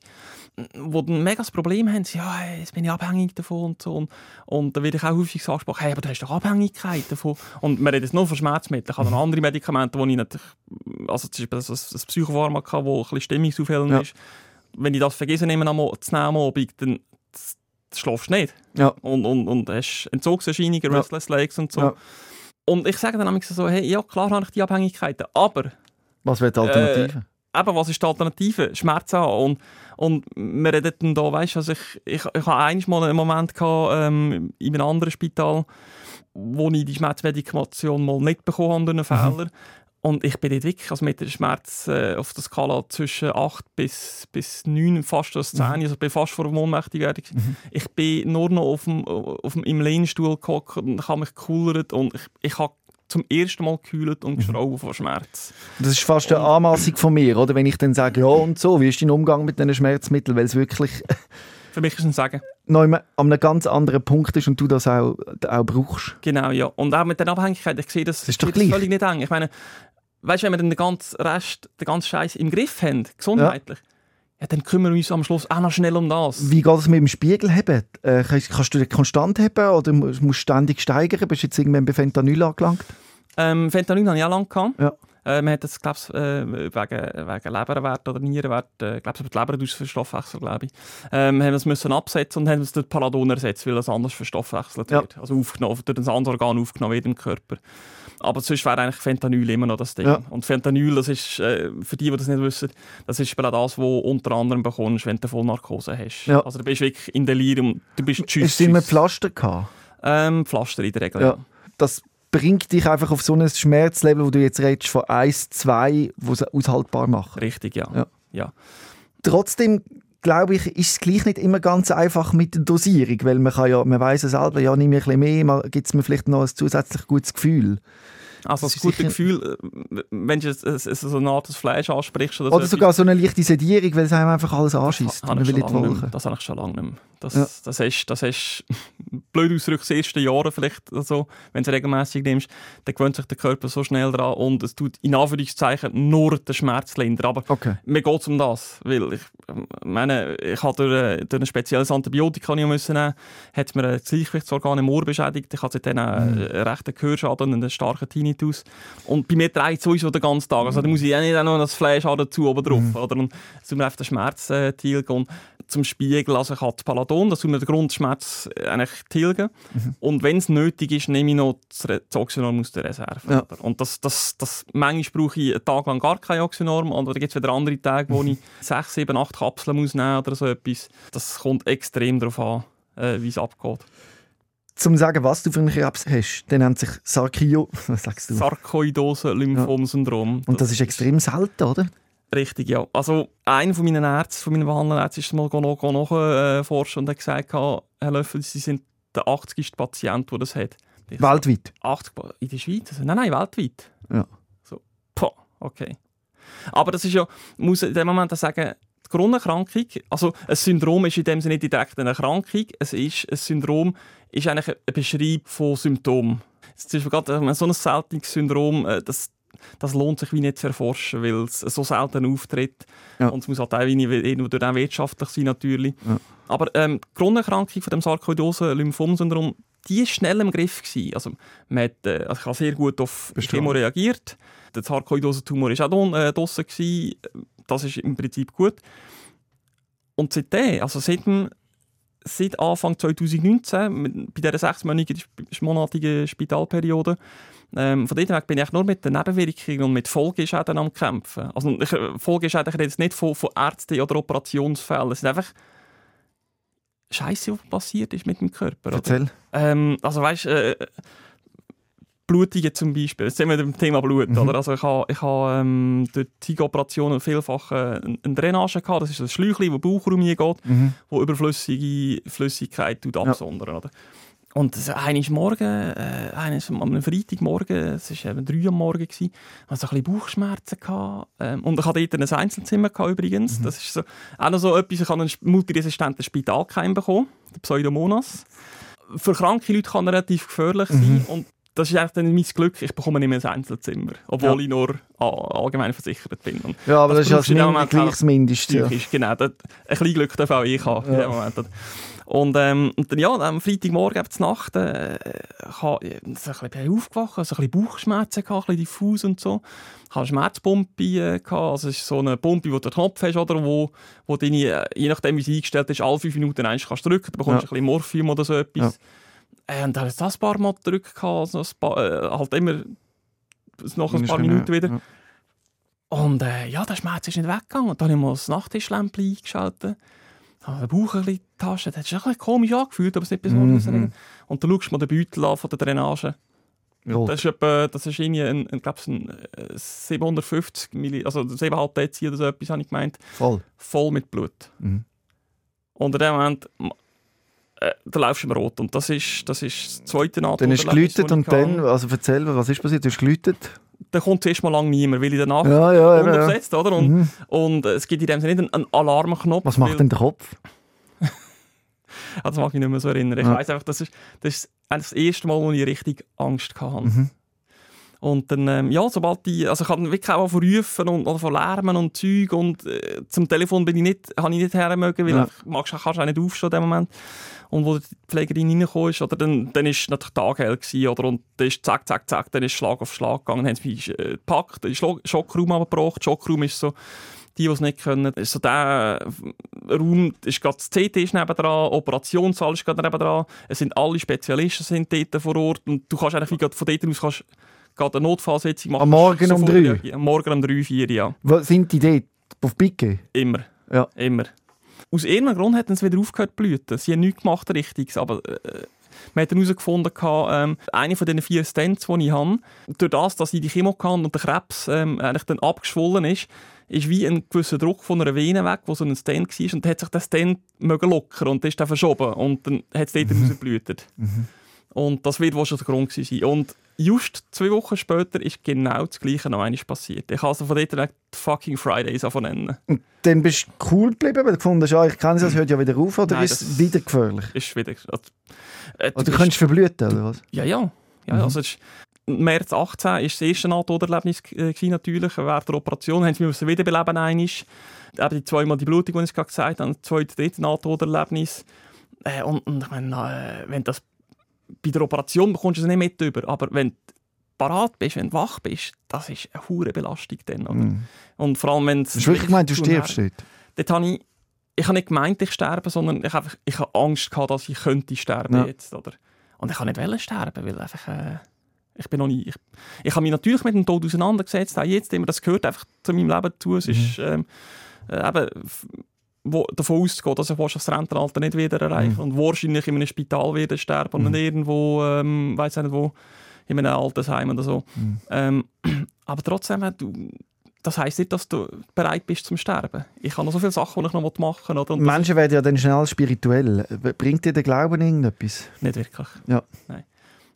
wo dann mega das Problem haben, ja, hey, jetzt bin ich abhängig davon und so. Und, und dann werde ich auch häufig angesprochen, hey, aber du hast doch Abhängigkeit davon. Und wir reden jetzt nur von Schmerzmitteln. Ich habe noch andere Medikamente, die ich nicht, also zum Beispiel das, das Psychopharmaka, das ein bisschen stimmungsaufhellend Ja. ist. Wenn ich das vergesse nehme, am- zu nehmen am Abend, dann das- das schlafst du nicht. Ja. Und, und, und hast Entzugserscheinungen, Ja. Restless Legs und so. Ja. Und ich sage dann manchmal so, hey, ja, klar habe ich die Abhängigkeiten, aber Was wäre die Alternative? Eben, was ist die Alternative? Schmerzen haben. Und, und wir reden da, weißt du, also ich, ich, ich hatte einmal einen Moment gehabt, ähm, in einem anderen Spital, wo ich die Schmerzmedikation mal nicht bekommen habe durch einen Fehler. Und ich bin dort wirklich also mit der Schmerz äh, auf der Skala zwischen 8 bis, bis 9, fast das 10, also ich bin fast vor dem Ohnmächtigwerdung. Ich bin nur noch auf dem, auf dem, im Lehnstuhl gehockt und habe mich gekullert und ich, ich habe zum ersten Mal gekühlt und geschrauen vor Schmerz. Das ist fast eine Anmaßung von mir, oder? Wenn ich dann sage, ja und so, wie ist dein Umgang mit diesen Schmerzmitteln? Weil es wirklich Für mich ist es ein Sagen. noch an einem ganz anderen Punkt ist und du das auch, auch brauchst. Genau, ja. Und auch mit der Abhängigkeit, ich sehe das, Das ist doch gleich. völlig nicht eng. Ich meine, weißt du, wenn wir dann den ganzen Rest, den ganzen Scheiß im Griff haben, gesundheitlich, ja, dann kümmern wir uns am Schluss auch noch schnell um das. Wie geht es mit dem Spiegel heben? Äh, kannst, kannst du den konstant heben oder musst du ständig steigern? Bist du jetzt irgendwann bei Fentanyl angelangt? Ähm, Fentanyl hatte ich auch lange. Gehabt. Ja. Äh, man hat das, glaube ich, äh, wegen, wegen Leberwert oder Nierenwert, äh, glaube ich, die Leber aus für Stoffwechsel, glaube ich, ähm, haben wir es müssen absetzen und haben es durch Paladon ersetzt, weil das anders verstoffwechselt Ja. wird. Also aufgenommen, durch ein anderes Organ aufgenommen wird im Körper. Aber sonst wäre eigentlich Fentanyl immer noch das Ding. Ja. Und Fentanyl, das ist, äh, für die, die das nicht wissen, das ist auch das, was du unter anderem bekommst, wenn du Vollnarkose hast. Ja. Also du bist wirklich in Delirium, du bist tschüss. Hast du immer. Pflaster gehabt? Ähm, Pflaster in der Regel, Ja. Das bringt dich einfach auf so ein Schmerzlevel, wo du jetzt redest, von 1, 2, wo es aushaltbar machen. Richtig, ja. Ja. ja. Trotzdem glaube ich, ist es gleich nicht immer ganz einfach mit der Dosierung, weil man kann ja, man weiß ja selber, ja, nehme ich ein bisschen mehr, gibt es mir vielleicht noch ein zusätzlich gutes Gefühl. Also Das das gute Gefühl, äh, wenn du es- es- es so eine Art des Fleisch ansprichst oder, Oder so sogar so eine leichte Sedierung, weil es einem einfach alles anschießt. habe nicht mehr. wollen. Das habe ich schon lange nicht mehr. Das, Ja. das hast, das hast blöd ausgedrückt, das erste Jahre vielleicht oder so, wenn du es regelmäßig nimmst, dann gewöhnt sich der Körper so schnell dran und es tut in Anführungszeichen nur den Schmerz lindern. Aber Okay. mir geht es um das, weil ich meine, ich habe durch, äh, durch ein spezielles Antibiotika das ich müssen nehmen, hat mir das Gleichgewichtsorgan im Ohr beschädigt. Ich hatte seitdem einen äh, rechten Gehörschaden und einen starken Tinnitus. Und bei mir dreht sowieso den ganzen Tag. Also da muss ich auch nicht auch noch das Fleisch dazu oben drauf. Oder? Und es tut mir einfach den Schmerz äh, tilgen. Und zum Spiegel, also ich habe das Paladon, das tut mir den Grundschmerz äh, eigentlich tilgen. Und wenn es nötig ist, nehme ich noch das, Oxynorm aus der Reserve. Ja. Und das, das, das, manchmal brauche ich einen Tag lang gar kein Oxynorm. Oder gibt es wieder andere Tage, wo ich sechs, sieben, acht Kapseln muss nehmen oder so etwas. Das kommt extrem darauf an, äh, wie es abgeht. Zum zu sagen, was du für einen Krebs hast, der nennt sich Sarkio. Was sagst du? Sarkoidose-Lymphom-Syndrom. Und das ist extrem selten, oder? Richtig, ja. Also, einer von meinen Ärzten, von meinen Behanderärzten, ist mal noch, noch äh, und hat gesagt, Herr Löffel, Sie sind der 80. Patient, der das hat. Ich Weltweit. 80 Pa- in der Schweiz? Also, nein, nein, weltweit. Ja. So, poh, okay. Aber das ist ja, muss in dem Moment sagen, die Grunderkrankung, also ein Syndrom ist in dem Sinne nicht direkt eine Erkrankung, es ist, ein Syndrom ist eigentlich ein Beschreib von Symptomen. Es ist gerade äh, so ein seltenes Syndrom, äh, das, das lohnt sich wie nicht zu erforschen, weil es so selten auftritt. Ja. Und es muss halt auch irgendwie irgendwo durch auch wirtschaftlich sein natürlich. Ja. Aber ähm, die Grunderkrankung von dem Sarkoidose-Lymphom-Syndrom, die war schnell im Griff. Gewesen. Also, man hat, äh, also sehr gut auf Verstehe. Chemo reagiert. Der Sarkoidose-Tumor war auch äh, draussen. Gewesen. Das ist im Prinzip gut. Und seitdem, also seit, dem, seit Anfang 2019, mit- bei dieser sechsmonatigen monatigen Spitalperiode, ähm, von dort weg bin ich nur mit den Nebenwirkungen und mit Folgeschäden am Kämpfen. Also ich, äh, Folgeschäden, ich rede jetzt nicht von, von Ärzten oder Operationsfällen. Es sind einfach Scheiße, was passiert ist mit dem Körper. Erzähl. Ähm, also weißt äh, Blutungen zum Beispiel, jetzt sind wir beim Thema Blut, Mhm. oder? Also ich habe ich ha, ähm, durch die Operationen vielfach äh, eine Drainage gehabt, das ist ein Schläuchchen, das Bauchraum hingeht, Mhm. wo überflüssige Flüssigkeit tut absondern, oder? Und das- eines Morgen, äh, eines am Freitagmorgen, es war eben drei am Morgen, gewesen, hatte ich ein bisschen Bauchschmerzen. Gehabt, ähm, und ich hatte dort ein Einzelzimmer gehabt, übrigens. Das ist so, auch noch so etwas, ich habe einen multiresistenten Spitalkeim bekommen, der Pseudomonas. Für kranke Leute kann er relativ gefährlich sein. Und das ist eigentlich dann mein Glück, ich bekomme nicht mehr ein Einzelzimmer, obwohl Ja. ich nur allgemein versichert bin. Und Ja, aber das, Das ist ja in Mind- gleich das Mindeste. Ja. genau. Das, ein bisschen Glück darf auch ich haben in Ja. dem Moment. Und, ähm, und dann, ja, am Freitagmorgen, eben Nacht, äh, ich habe ich bin ein aufgewacht, also ein bisschen Bauchschmerzen, gehabt, ein bisschen diffus und so. Ich hatte eine Schmerzpumpe, äh, gehabt, also es ist so eine Pumpe, wo du den Knopf hast, oder, wo, wo deine, äh, je nachdem wie sie eingestellt ist, alle fünf Minuten eins kannst drücken, dann bekommst du Ja. ein bisschen Morphium oder so etwas. Äh, und dann habe ich das ein paar Mal gedrückt, also paar, äh, halt immer nach ein paar Minuten wieder. Ja. Und äh, ja, der Schmerz ist nicht weggegangen. Und dann habe ich mal das Nachttischlämpchen eingeschaltet. Habe den Bauch ein bisschen getastet. Das hat sich ein komisch angefühlt, aber es ist nicht besonders. Mhm. Und dann schaust du mal den Beutel an von der Drainage. Das ist, etwa, das ist irgendwie ein, ein, glaub, ein äh, 750 Milli, also 7,5 Dezi oder so etwas, habe ich gemeint, Voll. voll mit Blut. Mhm. Und in dem Moment, äh, da laufst du im Rot. Und das ist das, ist das zweite NATO. Dann du geläutet und dann, also erzähl, was ist passiert? Du hast geläutet? Dann kommt zuerst mal lange niemand, weil ich danach Ja, ja, eben, ja. oder? Und, Mhm. und äh, es gibt in dem Sinne nicht einen, Alarmknopf. Was macht denn der Kopf? Ah, das mag ich nicht mehr so erinnern. Ich Ja. weiss einfach, das ist, das ist das erste Mal, wo ich richtig Angst hatte. Mhm. Und dann, ähm, ja, sobald die, also ich habe wirklich auch von rufen und oder von Lärmen und Zeug und äh, zum Telefon bin ich nicht, habe ich nicht hermögen, weil Ja. ja. magst, kannst du auch nicht aufstehen in dem Moment. Und wo die Pflegerin reingekommen ist, oder dann, dann ist natürlich taghell gewesen, oder, und dann ist zack, zack, zack, dann ist Schlag auf Schlag gegangen, dann haben sie mich äh, gepackt, den Schlo- Schockraum abgebracht, Schockraum ist so, die, die es nicht können, ist so der Raum, ist gerade das CT ist nebendran, Operationssaal ist gerade nebendran, es sind alle Spezialisten sind dort vor Ort und du kannst eigentlich von dort aus kannst, gerade eine Notfallsitzung machen. Am Morgen um drei? Am Morgen um drei, vier, ja. Wo sind die dort? Auf Picke? Immer. Ja. Immer. Aus irgendeinem Grund hat es wieder aufgehört zu blüten. Sie haben nichts gemacht Richtiges, aber äh, man hat dann herausgefunden, ähm, eine von diesen vier Stents, die ich habe, durch das, dass ich die Chemo kann und der Krebs ähm, eigentlich dann abgeschwollen ist, ist wie ein gewisser Druck von einer Vene weg, wo so ein Stent war und dann hat sich der Stent locker und ist dann verschoben und dann hat es dort Mhm. rausgeblutet. Und das wird wohl schon der Grund sein. Und just zwei Wochen später ist genau das Gleiche noch einmal passiert. Ich habe also von dort weg die fucking Fridays nennen. Und dann bist du cool geblieben, weil du gefunden hast, ja, ich kenne es, es hört ja wieder auf, oder Nein, ist es das- wieder gefährlich? Ist wieder... Also, äh, Oder du könntest verblüten, oder was? Ja, ja. ja Mhm. also ist, März 18 war das erste Nahtoderlebnis äh, natürlich. Während der Operation haben sie müssen wiederbeleben einmal. Eben die zweimal die Blutung, die ich gerade gesagt habe, das zweite, dritte Nahtoderlebnis. Äh, und, und ich meine, äh, wenn das bei der Operation bekommst du es nicht mit über, aber wenn du parat bist, wenn du wach bist, das ist eine hure Belastung dann. Mhm. Und vor allem, wenn Du hast wirklich gemeint, du stirbst dort? dort habe ich, ich habe nicht gemeint, ich sterbe, sondern ich habe, ich habe Angst gehabt, dass ich könnte sterben Ja. jetzt, oder? Und ich habe nicht sterben, weil einfach, äh, ich bin noch nie, ich, ich habe mich natürlich mit dem Tod auseinandergesetzt, auch jetzt immer, das gehört einfach zu meinem Leben dazu. Es ist, ähm, äh, eben, wo, davon auszugehen, dass ich das Rentenalter nicht wieder erreiche und wahrscheinlich in einem Spital werde sterben und nicht irgendwo, ähm, weiß nicht wo, in einem Altersheim oder so. Ähm, aber trotzdem, äh, du, das heisst nicht, dass du bereit bist zum Sterben. Ich habe noch so viele Sachen, die ich noch machen will. Und Menschen werden ja dann schnell spirituell. Bringt dir der Glauben irgendetwas? nicht wirklich. Ja. Nein.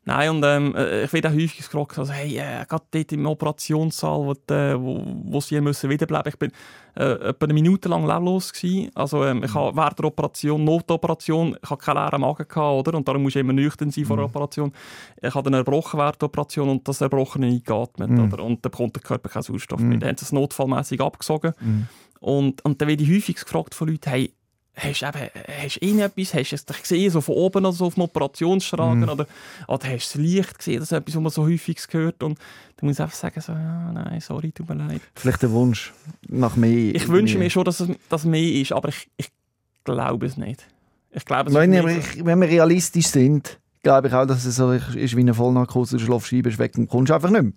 Nein, und ähm, äh, ich werde auch häufig gefragt, also, hey, äh, gerade dort im Operationssaal, wo, die, wo, wo sie müssen wiederbleiben Ich bin äh, etwa eine Minute lang leblos gewesen. Also ähm, ich habe während der Operation, Notoperation, ich habe keinen leeren Magen gehabt, oder? Und darum muss ich immer nüchtern sein vor der Operation. Ich habe dann erbrochen während der Operation und das Erbrochene nicht geatmet, Mhm. oder? Und dann bekommt der Körper keinen Sauerstoff Mhm. mehr. Dann haben sie es notfallmässig abgesogen. Mhm. Und, und dann werde ich häufig gefragt von Leuten, hey, hast du eben, hast du irgendetwas, hast du es dich gesehen, so von oben oder so auf dem Operationsschrank, Mhm. oder, oder hast du das Licht gesehen, das ist etwas, was man so häufig hört. Und dann muss ich einfach sagen, so, ja, nein, sorry, tut mir leid. Vielleicht der Wunsch nach mehr. Ich wünsche mir schon, dass es dass mehr ist, aber ich, ich glaube es nicht. Ich glaube, es wir, nicht- wenn wir realistisch sind, glaube ich auch, dass es so ist wie eine Vollnarkose, du schlafst ein, bist weg und kommst einfach nicht mehr.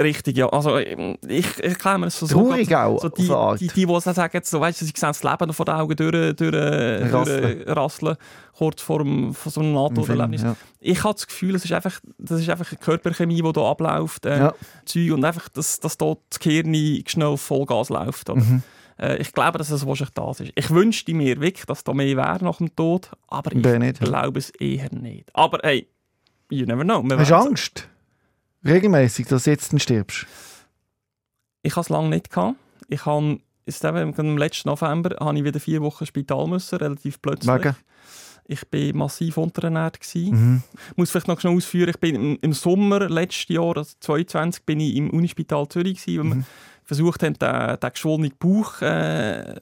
Richtig, ja. Also, ich, ich erkläre mir das so. Traurig so, auch, So die, Art. die, die, die sagen, so, weißt du, sie sehen das Leben vor den Augen durch, durch, durch, Rasseln. rasseln, kurz vor, dem, vor so einem NATO-Erlebnis. ja. Ich habe das Gefühl, es ist einfach, das ist einfach eine Körperchemie, die hier abläuft. Äh, Ja. Zeug, und einfach, dass, dass dort das Gehirn schnell Vollgas läuft. Mhm. Äh, ich glaube, dass es wahrscheinlich das ist. Ich wünschte mir wirklich, dass da mehr wäre nach dem Tod, aber ich nicht, glaube es eher nicht. Aber hey, you never know. Wir Hast Angst? Regelmäßig, dass du jetzt stirbst? Ich hatte es lange nicht. Gehabt. Ich habe, ist eben, im letzten November habe ich wieder vier Wochen Spital müssen, relativ plötzlich. Wegen? Ich war massiv unterernährt. Mhm. Ich muss vielleicht noch schnell ausführen, ich bin im, Sommer letztes Jahr, also 2022, bin ich im Unispital Zürich gewesen, wir Mhm. Versucht haben, den, den geschwollenen Bauch äh,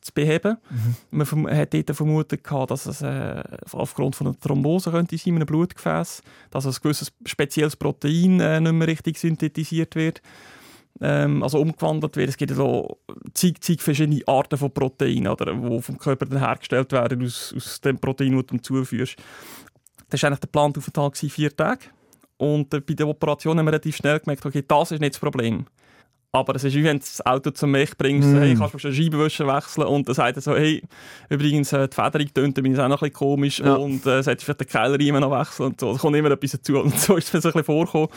zu beheben. Mhm. Man hat dort vermutet, dass es äh, aufgrund von einer Thrombose könnte sein, in einem Blutgefäß, dass ein gewisses spezielles Protein äh, nicht mehr richtig synthetisiert wird. Ähm, also umgewandelt wird. Es gibt so zig, zig verschiedene Arten von Proteinen, oder, die vom Körper dann hergestellt werden aus, aus dem Protein, das du ihm zuführst. Das war eigentlich der geplante Aufenthalt, gewesen, vier Tage. Und äh, bei der Operation haben wir relativ schnell gemerkt, okay, das ist nicht das Problem. Aber es ist wie wenn du das Auto zum Mech bringst, Mm. hey, kannst du schon Scheibenwischer wechseln und dann sagt er so, hey, übrigens, äh, die Federung tönt übrigens auch noch ein bisschen komisch Ja. und äh, solltest vielleicht den Kellerriemen noch wechseln und so. Da kommt immer etwas dazu und so ist es ein bisschen vorgekommen.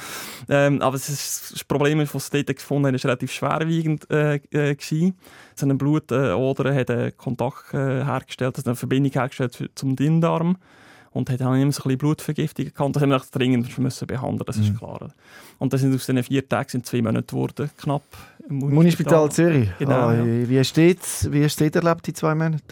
Ähm, aber es ist, das Problem, was sie dort gefunden haben, ist relativ schwerwiegend äh, äh, gewesen. So eine Blutader hat einen Kontakt äh, hergestellt, also eine Verbindung hergestellt zu- zum Dinndarm und hat dann immer so ein bisschen Blutvergiftung gehabt. Das haben wir dringend müssen behandeln, das Mhm. ist klar. Und das sind aus diesen vier Tagen sind zwei Monate geworden, knapp. Im Munispital Zürich. Genau, Ah, ja. Wie das, wie hast du erlebt, die zwei Monate?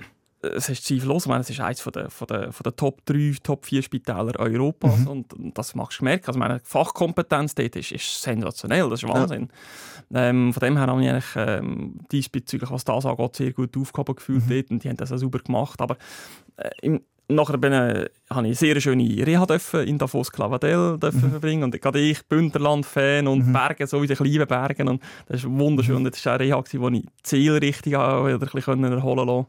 es ist zweifellos, ich meine, es ist eines von der, von der, von der Top 3, Top 4 Spitäler Europas Mhm. und das machst du merken. Also meine Fachkompetenz dort ist, ist sensationell, das ist Wahnsinn. Ähm, von dem her habe ich eigentlich ähm, diesbezüglich, was das angeht, sehr gut Aufgaben gefühlt Mhm. dort und die haben das auch sauber gemacht. Aber äh, im, nachher bin, äh, habe ich sehr schöne Reha dürfen in Davos Clavadel dürfen Mhm. verbringen und gerade ich, Bündnerland-Fan und Berge, so wie die kleinen Bergen und das ist wunderschön. Mhm. Das war eine Reha, wo ich die Zielrichtung auch wieder ein bisschen erholen konnte.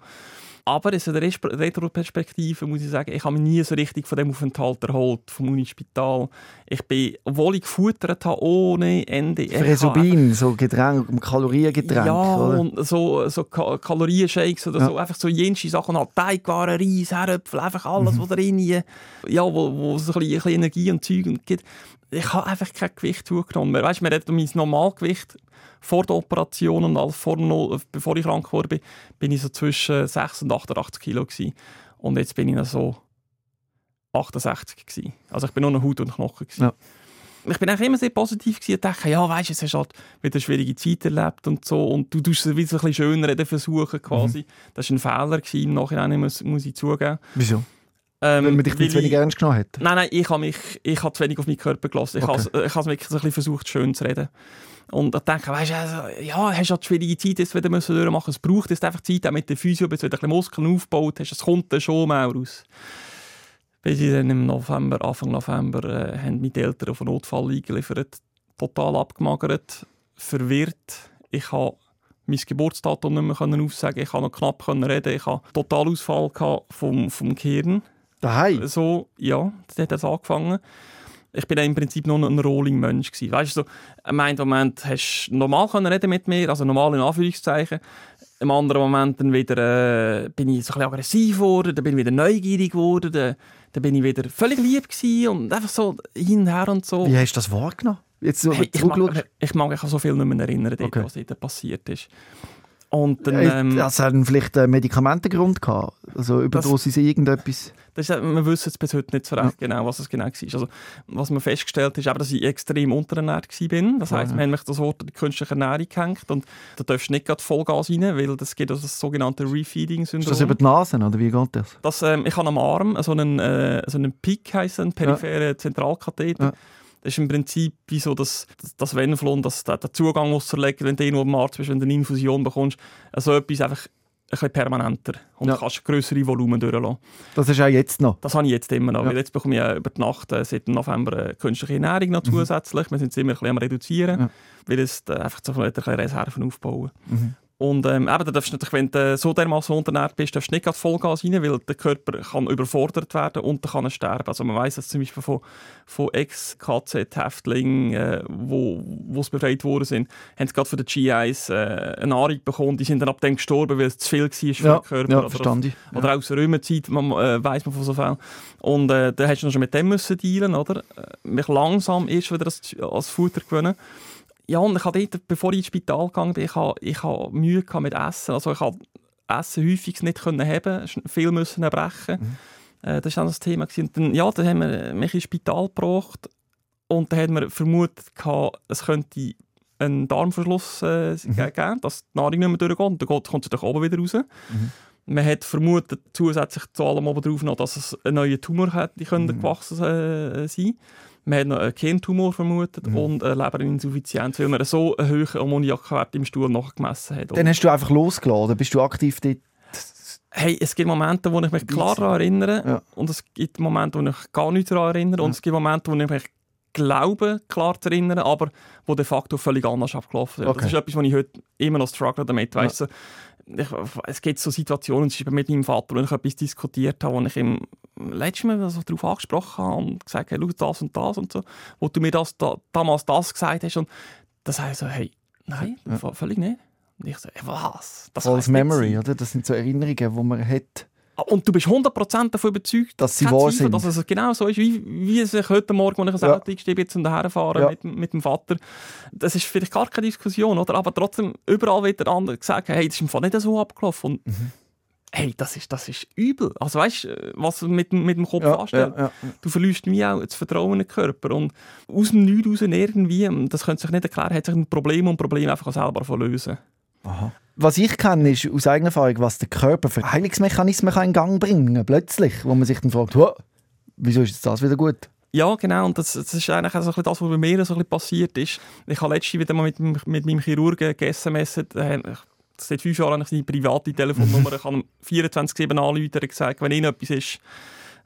Aber aus der Retroperspektive muss ich sagen, ich habe mich nie so richtig von dem Aufenthalt erholt, vom Unispital. Ich bin, obwohl ich gefuttert habe, ohne Ende. Fresubin, so Getränk, Kaloriengetränk, ja, oder? und so, so Ka- Kalorienshakes oder Ja. so, einfach so jenste Sachen, halt Teigwaren, Reis, Herdöpfel, einfach alles, Mhm. was drin ja, wo, wo so ein bisschen, ein bisschen Energie und Zeug gibt. Ich habe einfach kein Gewicht zugenommen. Weißt du, mir hat mein Normalgewicht vor der Operation und alles vor, no- bevor ich krank geworden bin, ich so zwischen 6 und 88 Kilo gewesen. Und jetzt bin ich noch so 68 gewesen. Also ich bin nur noch Haut und Knochen gewesen. Ja. Ich bin eigentlich immer sehr positiv gewesen und dachte, ja, weißt du, es hast halt wieder schwierige Zeit erlebt und so und du tust es ein bisschen schöner reden versuchen quasi. Mhm. Das war ein Fehler gewesen, im Nachhinein muss, muss ich zugeben. Wieso? Ähm, Weil man dich weil zu wenig ich- ernst genommen hat? Nein, nein, ich habe mich, ich habe zu wenig auf meinen Körper gelassen. Ich Okay. habe, ich habe wirklich so ein bisschen versucht, schön zu reden. Und ich denke, weißt du, also, ja, hast halt schwierige Zeit jetzt wieder müssen durchmachen. Es braucht jetzt einfach Zeit, auch mit der Physio, bis du wieder ein bisschen Muskeln aufgebaut hast. Es kommt dann schon mal raus. Bis ich dann im November, Anfang November, äh, haben meine Eltern auf einen Notfall eingeliefert. Total abgemagert, verwirrt. Ich habe mein Geburtsdatum nicht mehr aufsagen. Ich konnte noch knapp reden. Ich hatte Totalausfall vom, vom Gehirn Daheim? so, ja, das hat das angefangen. Ich bin im Prinzip nur ein Rolling-Mensch gewesen. Weißt du, so, im einen Moment hast du normal können reden mit mir, also normal in Anführungszeichen. Im anderen Moment dann wieder, äh, bin ich so ein bisschen aggressiv geworden, dann bin ich wieder neugierig geworden, dann, dann bin ich wieder völlig lieb gewesen und einfach so hin und her und so. Wie hast du das wahrgenommen? Jetzt so Hey, ich, mag, ich mag mich an so viel nicht mehr erinnern, dort, Okay. was dort passiert ist. Und dann, Äh, ähm, Das hat vielleicht einen Medikamentengrund gehabt? Also Überdosis irgendetwas? Das ist, wir wissen jetzt bis heute nicht so recht genau, was es genau war. Also, was man festgestellt ist, eben, dass ich extrem unterernährt war. Das heisst, Ja, ja. wir haben mich das Wort an die künstliche Ernährung gehängt und da darfst du nicht gerade Vollgas rein, weil das geht also das sogenannte Ist Refeeding-Syndrom. das über die Nase oder wie geht das? Das, ähm, ich habe am Arm so einen, äh, so einen PIC, heisst einen peripheren Zentralkatheter. Ja. Das ist im Prinzip wie so das, das, das Venenflon, das, der, der Zugang muss zerlegen, wenn du irgendwo am Arzt bist, wenn du eine Infusion bekommst. Also etwas einfach ein bisschen permanenter und Ja. du kannst größere Volumen durchlassen. Das ist auch jetzt noch. Das habe ich jetzt immer noch. Ja. Weil jetzt bekomme ich äh, über die Nacht äh, seit November äh, künstliche Ernährung noch Mhm. zusätzlich. Wir sind es immer ein bisschen am reduzieren, Ja. weil es äh, einfach so ein bisschen Reserven aufbauen. Mhm. Und ähm, eben, da darfst du natürlich, wenn du so dermaßen unternährt bist, darfst du nicht gerade Vollgas rein, weil der Körper kann überfordert werden und dann kann er sterben. Also man weiß das zum Beispiel von, von Ex-KZ-Häftlingen, äh, wo wo's befreit worden sind, haben sie gerade von den GIs äh, eine Nahrung bekommen, die sind dann ab dem gestorben, weil es zu viel war für Ja, den Körper. ja Oder verstand ich. Ja. oder aus der Römerzeit man, äh, weiss man von so Fällen. Und äh, dann hast du noch schon mit dem müssen dealen, oder? Äh, Mich langsam erst wieder als, als Futter gewöhnen. Ja, und ich habe dort, bevor ich ins Spital gegangen bin, ich habe, ich Mühe mit Essen. Also ich habe Essen häufig nicht können haben, viel müssen erbrechen. Äh, das war dann das Thema. Und dann, ja, dann haben wir mich ins Spital gebracht und dann haben wir vermutet, gehabt, es könnte einen Darmverschluss äh, geben, dass die Nahrung nicht mehr durchgeht. Und dann kommt sie doch oben wieder raus. Man hat vermutet, zusätzlich zu allem oben drauf noch, dass es ein neuer Tumor hätte können gewachsen äh, sein. Man hat noch einen Hirntumor vermutet und eine Leberinsuffizienz, weil man so einen hohen Ammoniakwert im Stuhl nachgemessen hat. Dann hast du einfach losgeladen. Bist du aktiv dort? Hey, es gibt Momente, wo ich mich klar daran erinnere Ja. und es gibt Momente, wo ich gar nicht daran erinnere und es gibt Momente, wo ich mich glaube, klar zu erinnern, aber wo de facto völlig anders abgelaufen sind. Okay. Das ist etwas, wo ich heute immer noch struggle damit. Weißt du, ich, es gibt so Situationen, Beispiel mit meinem Vater, wo ich etwas diskutiert habe, wo ich ihm letztes Mal so darauf angesprochen habe und gesagt habe, hey, das und das und so, wo du mir das, da, damals das gesagt hast und das heißt so, hey, nein, v- völlig nicht. Und ich so, hey, was? Das False Memory, sein. oder? Das sind so Erinnerungen, die man hat. Und du bist 100% davon überzeugt, Dass sie wahr Zweifel, sind. Dass es genau so ist, wie, wie es ich heute Morgen, als ich ein Ja. Auto eingestiegen bin, zum Daherfahren Ja. mit, mit dem Vater. Das ist vielleicht gar keine Diskussion, oder? Aber trotzdem überall wieder andere gesagt, hey, das ist im Fall nicht so abgelaufen. Und Mhm. hey, das ist, das ist übel. Also weißt du, was mit, mit dem Kopf Ja, anstellt? ja, ja. Du verlierst wie auch das Vertrauen in den Körper. Und aus dem Nichts raus irgendwie, das könnte sich nicht erklären, hat sich ein Problem und Problem einfach selber lösen. Aha. Was ich kenne, ist aus eigener Erfahrung, was der Körper für Heilungsmechanismen kann in Gang bringen kann, plötzlich, wo man sich dann fragt, «Huh, wieso ist das wieder gut? Ja, genau. Und das, das ist eigentlich auch so ein bisschen das, was bei mir so ein passiert ist. Ich habe letztens wieder mal mit, mit meinem Chirurgen gegessen. messen. Äh, Seit fünf Jahren habe ich seine private Telefonnummer. ich habe ihm 24-7 anrufen und gesagt, wenn Ihnen etwas ist,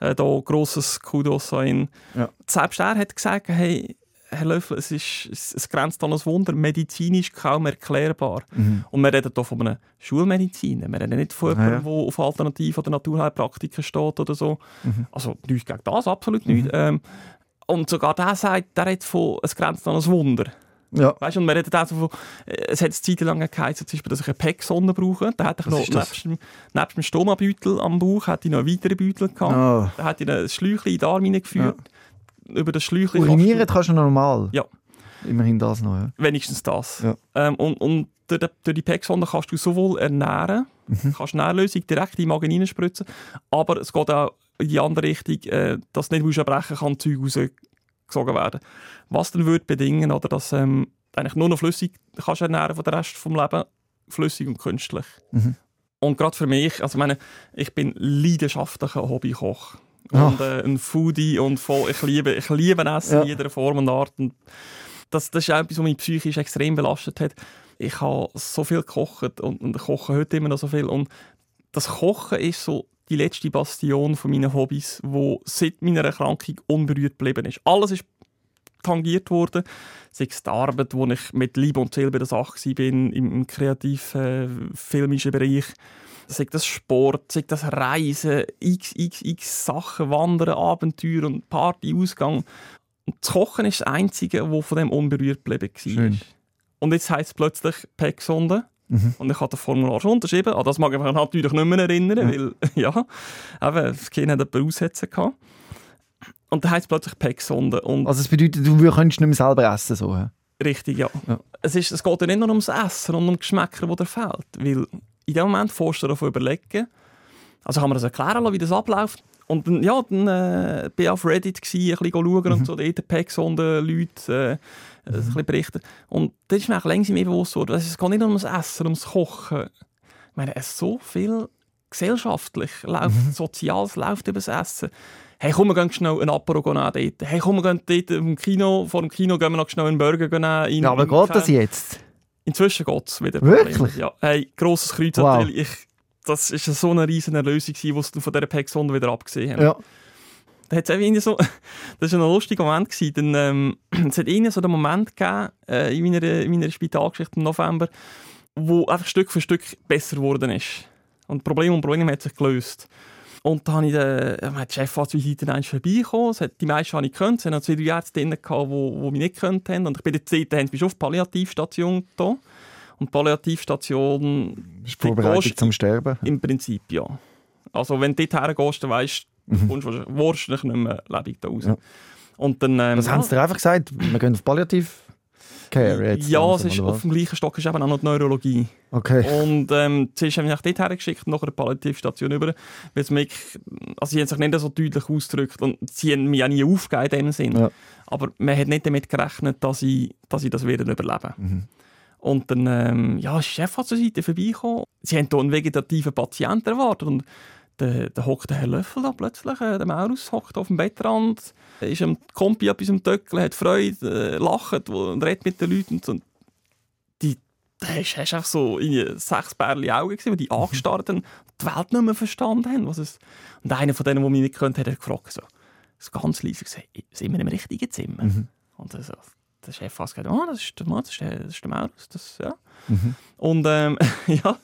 äh, da grosses Kudos an ihn. Ja. Selbst er hat gesagt, hey, Herr Löffel, es, ist, es, es grenzt an ein Wunder, medizinisch kaum erklärbar. Und wir reden hier von einem Schulmediziner. Wir reden nicht von Ja, jemandem, ja. der auf Alternativ- oder Naturheilpraktiken steht oder so. Also nichts gegen das, absolut nicht. Ähm, und sogar der sagt, der redet von, es grenzt an ein Wunder. Ja. Weißt du, und wir reden auch so von, äh, es hat eine Zeit lang geheißen, zum Beispiel, dass ich eine PEC-Sonde brauche. Da hatte ich noch, nebst dem, nebst dem Stomabeutel am Bauch, hatte ich noch einen weiteren Beutel gehabt. Ah. Da hatte ich ein Schläuchchen in den Arm hineingeführt. Über das Schläuchchen Urinieren kannst kannst du normal. Ja. Immerhin das noch, ja. du, wenigstens das. Ja. Ähm, und und durch, die- durch die PEC-Sonde kannst du sowohl ernähren, Mhm. kannst Nährlösung direkt in den Magen hineinspritzen, aber es geht auch in die andere Richtung, äh, dass du nicht erbrechen kann, Zeug rausgesogen werden. Was dann würde bedingen, oder, dass ähm, du eigentlich nur noch flüssig kannst ernähren von der Rest vom Leben, flüssig und künstlich. Mhm. Und gerade für mich, also ich meine, ich bin leidenschaftlicher Hobbykoch. Und äh, ein Foodie und voll, ich liebe, ich liebe Essen Ja. in jeder Form und Art. Und das, das ist auch etwas, was mich psychisch extrem belastet hat. Ich habe so viel gekocht und, und koche heute immer noch so viel. Und das Kochen ist so die letzte Bastion von meinen Hobbys, wo seit meiner Erkrankung unberührt geblieben ist. Alles ist tangiert worden. Sei es die Arbeit, wo ich mit Liebe und Seele bei der Sache war, im, im kreativ-filmischen Bereich. Sei das Sport, sei das Reisen, x, x, x Sachen, Wandern, Abenteuer und Party, Ausgang. Und das Kochen ist das Einzige, wo von dem unberührt geblieben war. Schön. Und jetzt heisst es plötzlich PEC-Sonde. Mhm. Und ich habe das Formular schon unterschrieben. An das mag ich mich natürlich nicht mehr erinnern, Ja. weil, ja, eben, das Kind hat jemand aussetzen gehabt. Und dann heisst es plötzlich PEC-Sonde. Und Also das bedeutet, du könntest nicht mehr selber essen, so. richtig, ja. Ja. Es, ist, es geht ja nicht nur ums Essen und um Geschmäcker, die dir fehlt. Weil in dem Moment du davon überlegen, also kann man das erklären lassen, wie das abläuft. Und dann, ja, dann äh, bin ich auf Reddit, gewesen, ein bisschen schauen und so, die PEC-Sonde, Leute, äh, ein bisschen berichten. Und das ist mir auch längst mehr bewusst geworden. Also, es geht nicht nur ums Essen, ums Kochen. Ich meine, es so viel gesellschaftlich läuft, Soziales läuft über das Essen. Hey, komm, wir gehen schnell ein Apero dort. Hey, komm, wir gehen dort im Kino, vor dem Kino gehen wir noch schnell einen Burger nehmen. In, Ja, aber geht das jetzt? Inzwischen geht es wieder. Wirklich? Ja. Hey, grosses Kreuz Wow. natürlich. Ich, das war so eine riesen Erlösung, die sie von dieser Pexon wieder abgesehen haben. Ja. Da hat's irgendwie so, das war ein lustiger Moment. Gewesen, denn, ähm, es hat irgendwie so den Moment gegeben, äh, in, meiner, in meiner Spitalgeschichte im November, wo einfach Stück für Stück besser geworden ist. Und Problem um Problem hat sich gelöst. Und dann habe ich den, die Chefarztvisite. Es hat die meisten habe ich gekannt. Es waren noch zwei, drei Ärzte drin, die, die mich nicht gekannt haben. Und ich bin jetzt bist du auf die Palliativstation da. Und die Palliativstation Ist Vorbereitung gehst- zum Sterben. im Prinzip ja. Also wenn du dort hergehst, dann weisst du, du kommst wahrscheinlich- nicht mehr lebendig da raus. Ja. Und dann, ähm, Was haben sie dir einfach gesagt? Wir gehen auf Palliativ Care jetzt. ja, es ist, auf dem gleichen Stock ist eben auch noch die Neurologie. Okay. Und ähm, haben wir mich dort hergeschickt, nach einer Palliativstation über, weil sie mich, also sie haben sich nicht so deutlich ausgedrückt und sie haben mich auch nie aufgegeben in dem Sinn. Ja. Aber man hat nicht damit gerechnet, dass ich, dass ich das werde überleben. Mhm. Und dann, ähm, ja, ist der Chef zur Seite vorbeigekommen. Sie haben hier einen vegetativen Patienten erwartet und dann da hockt der Herr Löffel da plötzlich, äh, der Maurus, hockt auf dem Bettrand, ist am Kompi etwas am Töckeln, hat Freude, äh, lacht und redet mit den Leuten und die, da hast hast einfach so irgendwie sechs Bärli Augen gesehen, die angestarrt haben, die Welt nicht mehr verstanden haben. Was es, und einer von denen, der mich nicht kennt, hat gefragt, so, ganz leise gesagt, sind wir im richtigen Zimmer? Mhm. Und so, der Chef fast gesagt, oh, das ist das ist das ist der Maurus, das, ja. Mhm. Und, ähm, ja.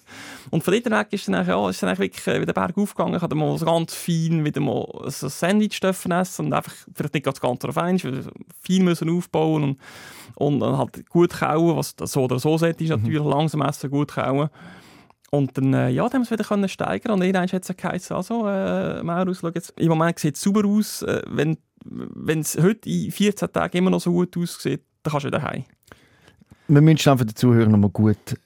und von dort weg ist dann, ja, ist dann wirklich äh, wieder Berg aufgegangen. Ich hatte mal ganz fein wieder mal ein Sandwich dürfen essen und einfach vielleicht nicht ganz ganz auf einmal, weil fein müssen aufbauen und, und dann halt gut kauen, was das so oder so sollte, ist natürlich langsam essen, gut kauen. Und dann, äh, ja, dann haben wir es wieder können steigern und irgendwann hat es geheißen, also, äh, Maurus, schau jetzt, im Moment sieht es sauber aus, äh, wenn wenn es heute in 14 Tagen immer noch so gut aussieht, dann kannst du wieder heim. Wir müssen für den Zuhörer noch mal gut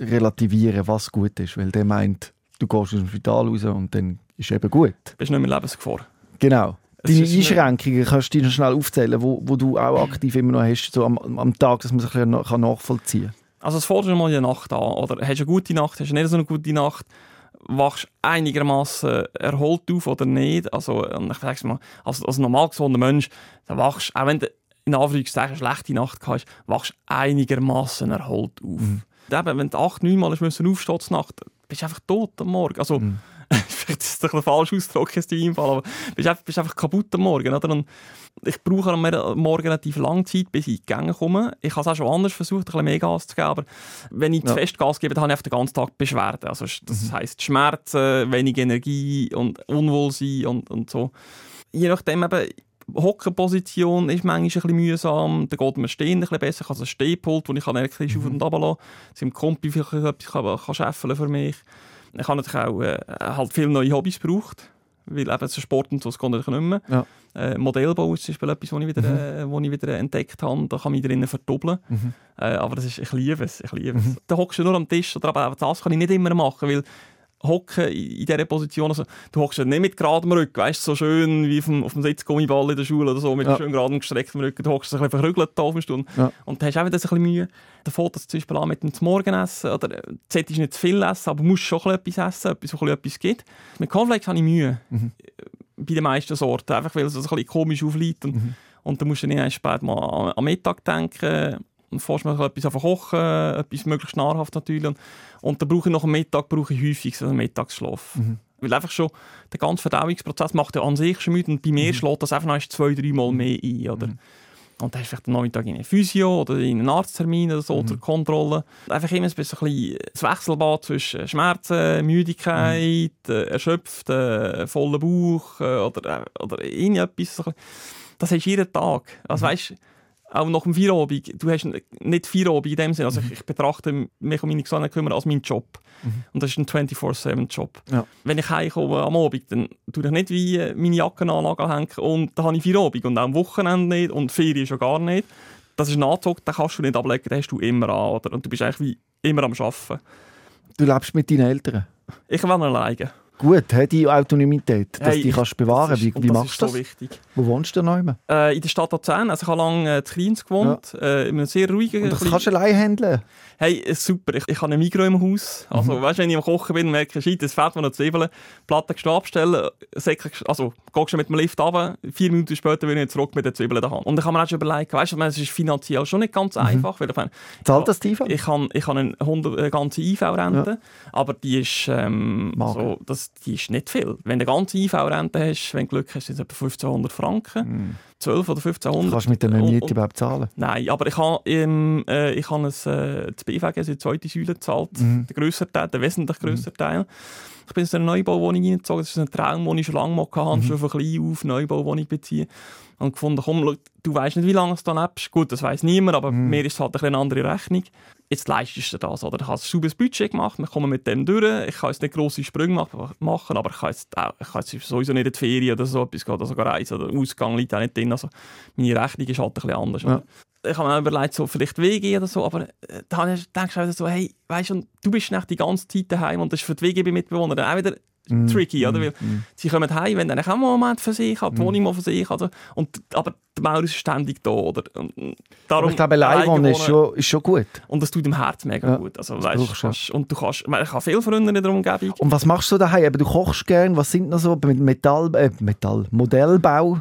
relativieren, was gut ist. Weil der meint, du gehst aus dem Spital raus und dann ist eben gut. Du bist nicht mehr Lebensgefahr. Genau. Es Deine Einschränkungen kannst du dir noch schnell aufzählen, wo, wo du auch aktiv immer noch hast, so am, am Tag, dass man sich ein bisschen nach- kann nachvollziehen Also es du mal der Nacht an. Oder hast du eine gute Nacht, hast du nicht so eine gute Nacht, wachst einigermaßen erholt auf oder nicht. Also ich sag's mal, als, als normal gesunder Mensch, dann wachst auch wenn du in Anführungszeichen eine schlechte Nacht hast, wachst einigermaßen erholt auf. Mhm. Eben, wenn du acht, neun Mal aufstehen zur Nacht, bist du einfach tot am Morgen. Also, Mhm. vielleicht ist das ein falsch Ausdruck in deinem Fall, aber bist einfach, bist einfach kaputt am Morgen. Oder? Und ich brauche am Morgen relativ lange Zeit, bis ich in die Gänge komme. Ich habe es auch schon anders versucht, ein bisschen mehr Gas zu geben, aber wenn ich Ja. zu fest Gas gebe, dann habe ich einfach den ganzen Tag Beschwerden. Also, das heisst Schmerzen, wenig Energie und Unwohlsein und, und so. Je nachdem eben, Hockenposition ist manchmal ein bisschen mühsam, dann geht mir Stehen ein bisschen besser. Ich habe so ein Stehpult, wo ich elektrisch auf und runter lassen kann. Kompi vielleicht etwas kann, kann scheffeln für mich. Ich habe natürlich auch äh, halt viele neue Hobbys gebraucht, weil eben so Sport und so, das geht nicht mehr. Ja. Äh, Modellbau ist zum Beispiel etwas, was ich wieder, äh, wo ich wieder entdeckt habe. Da kann ich drinnen verdoppeln. Mhm. Äh, aber das ist, ich liebe es. Ich liebe es. Da hockst du nur am Tisch, oder aber auch das kann ich nicht immer machen, weil hocken in dieser Position, also, du hockst ja nicht mit geradem Rücken, weißt so schön wie auf dem, auf dem Sitzgummiball in der Schule oder so, mit Ja. schön geradem gestrecktem Rücken, du hockst ein bisschen verkrügelt da auf eine Stunde Ja. und dann hast du auch wieder ein bisschen Mühe. Dann fängt das zum Beispiel an mit dem Morgenessen, oder äh, du solltest nicht zu viel essen, aber musst schon etwas essen, etwas, bisschen etwas gibt. Mit Cornflakes habe ich Mühe, Mhm. Äh, bei den meisten Sorten, einfach weil es ein bisschen komisch aufliegt und, Mhm. und dann musst du nicht erst spät mal am Mittag denken, und fährst mal etwas auf kochen, etwas möglichst nahrhaft natürlich. Und, und dann brauche ich nach dem Mittag brauche ich häufig so einen Mittagsschlaf. Mhm. Weil einfach schon der ganze Verdauungsprozess macht ja an sich schon müde und bei Mhm. mir schlägt das einfach noch zwei, drei Mal mehr ein. Oder? Und dann hast du vielleicht am Nachmittag in eine Physio oder in einen Arzttermin oder so Mhm. zur Kontrolle. Einfach immer ein bisschen das Wechselbad zwischen Schmerzen, Müdigkeit, Mhm. äh, erschöpft, äh, voller Bauch äh, oder, äh, oder irgendetwas. Das hast du jeden Tag. Also Mhm. weißt, auch nach dem Feierabend, du hast nicht Feierabend in dem Sinne. Also Mhm. ich, ich betrachte mich um meine Gesundheit kümmern als meinen Job. Und das ist ein 24-7-Job. Ja. Wenn ich heimkomme am Abend, dann tue ich nicht wie äh, meine Jackenanlage hängen und dann habe ich Feierabend und auch am Wochenende nicht und Ferien schon gar nicht. Das ist ein Anzug, den kannst du nicht ablegen, den hast du immer an. Oder? Und du bist eigentlich wie immer am Arbeiten. Du lebst mit deinen Eltern. Ich will alleine. Gut, hey, die Autonomität, dass Hey, du die kannst bewahren. Das ist- Wie, wie das machst du das? so wichtig. Wo wohnst du noch immer? Äh, in der Stadt Luzern, also ich habe lange äh, in Kriens gewohnt, äh, in einem sehr ruhigen... Und das kleinen- kannst du allein handeln. Hey, äh, super. Ich, ich habe ein Mikro im Haus. Also, Mhm. weißt, wenn ich am Kochen bin, merke ich, shit, es fehlt mir noch Zwiebeln. Platte gestehen abstellen, Säcke, also, gehst du mit dem Lift runter, vier Minuten später bin ich zurück mit den Zwiebeln Hand. Und ich habe mir auch schon überlegt, weißt du, es ist finanziell schon nicht ganz einfach, weil ich meine, Zahlt Mhm. das die ich habe ich habe eine, 100, eine ganze IV-Rente, aber die ist, ähm, so, das, die ist nicht viel. Wenn du eine ganze IV-Rente hast, wenn du Glück hast, sind es etwa 1500 Franken. 12 oder 1500. Mhm. Kannst du mit Und- Miete überhaupt zahlen? Nein, aber ich habe ähm, äh, ich habe es, äh, das BVG, also die zweite Säule gezahlt, Mhm. der grösser Teil, der wesentlich grösser Teil. Ich bin in eine Neubauwohnung reingezogen, das ist ein Traum, den ich schon lange mal hatte, Mhm. schon von klein auf Neubauwohnung beziehen. Und gefunden, komm, du weißt nicht, wie lange du da lebst. Gut, das weiß niemand, aber Mhm. mir ist es halt eine andere Rechnung. Jetzt leistest du das, oder? Ich habe ein sauberes Budget gemacht, wir kommen mit dem durch. Ich kann jetzt nicht grosse Sprünge mach- machen, aber ich kann jetzt, auch, ich kann jetzt sowieso nicht in die Ferien oder so etwas gehen, oder sogar reisen oder Ausgang liegt auch nicht drin. Also meine Rechnung ist halt ein bisschen anders. Ja. Ich habe mir auch überlegt, so vielleicht WG oder so, aber dann denkst du auch wieder so, hey, weißt du, du bist nicht die ganze Zeit daheim und das ist für die WG-Mitbewohner auch wieder Mhm. tricky, oder? Weil sie kommen heim, wenn dann auch einen Moment für sich hat, die Wohnung mal für sich hat. Und, aber der Maur ist ständig da, oder? Und, darum, Aber ich glaube, allein wohnen ist schon, ist schon gut. Und das tut dem Herz mega Ja, gut. Also, weißt, kannst, und du kannst, ich habe viele Freunde in der Umgebung. Und was machst du daheim? Eben, Du kochst gern. Was sind noch so mit Metall, äh, Metall Modellbau?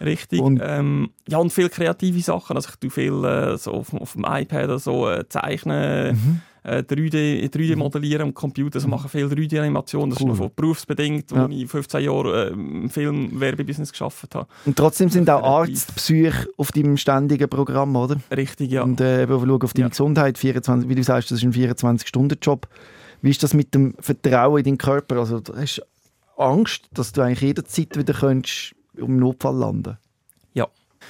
Richtig. Und- ähm, ja, und viele kreative Sachen. Also ich tue viel äh, so auf, auf dem iPad oder so äh, zeichnen, Mhm. Äh, 3D, 3D modellieren am Computer. Also machen viel 3D-Animationen. Das Cool. ist noch berufsbedingt, Ja. wo ich 15 Jahre äh, im Film-Werbebusiness geschafft habe. Und trotzdem sind auch Kreativ. Arztpsych auf deinem ständigen Programm, oder? Richtig, ja. Und äh, eben auf deine Ja. Gesundheit. 24, wie du sagst, das ist ein 24-Stunden-Job. Wie ist das mit dem Vertrauen in deinen Körper? Also, du hast Angst, dass du eigentlich jederzeit wieder könntest um Notfall landen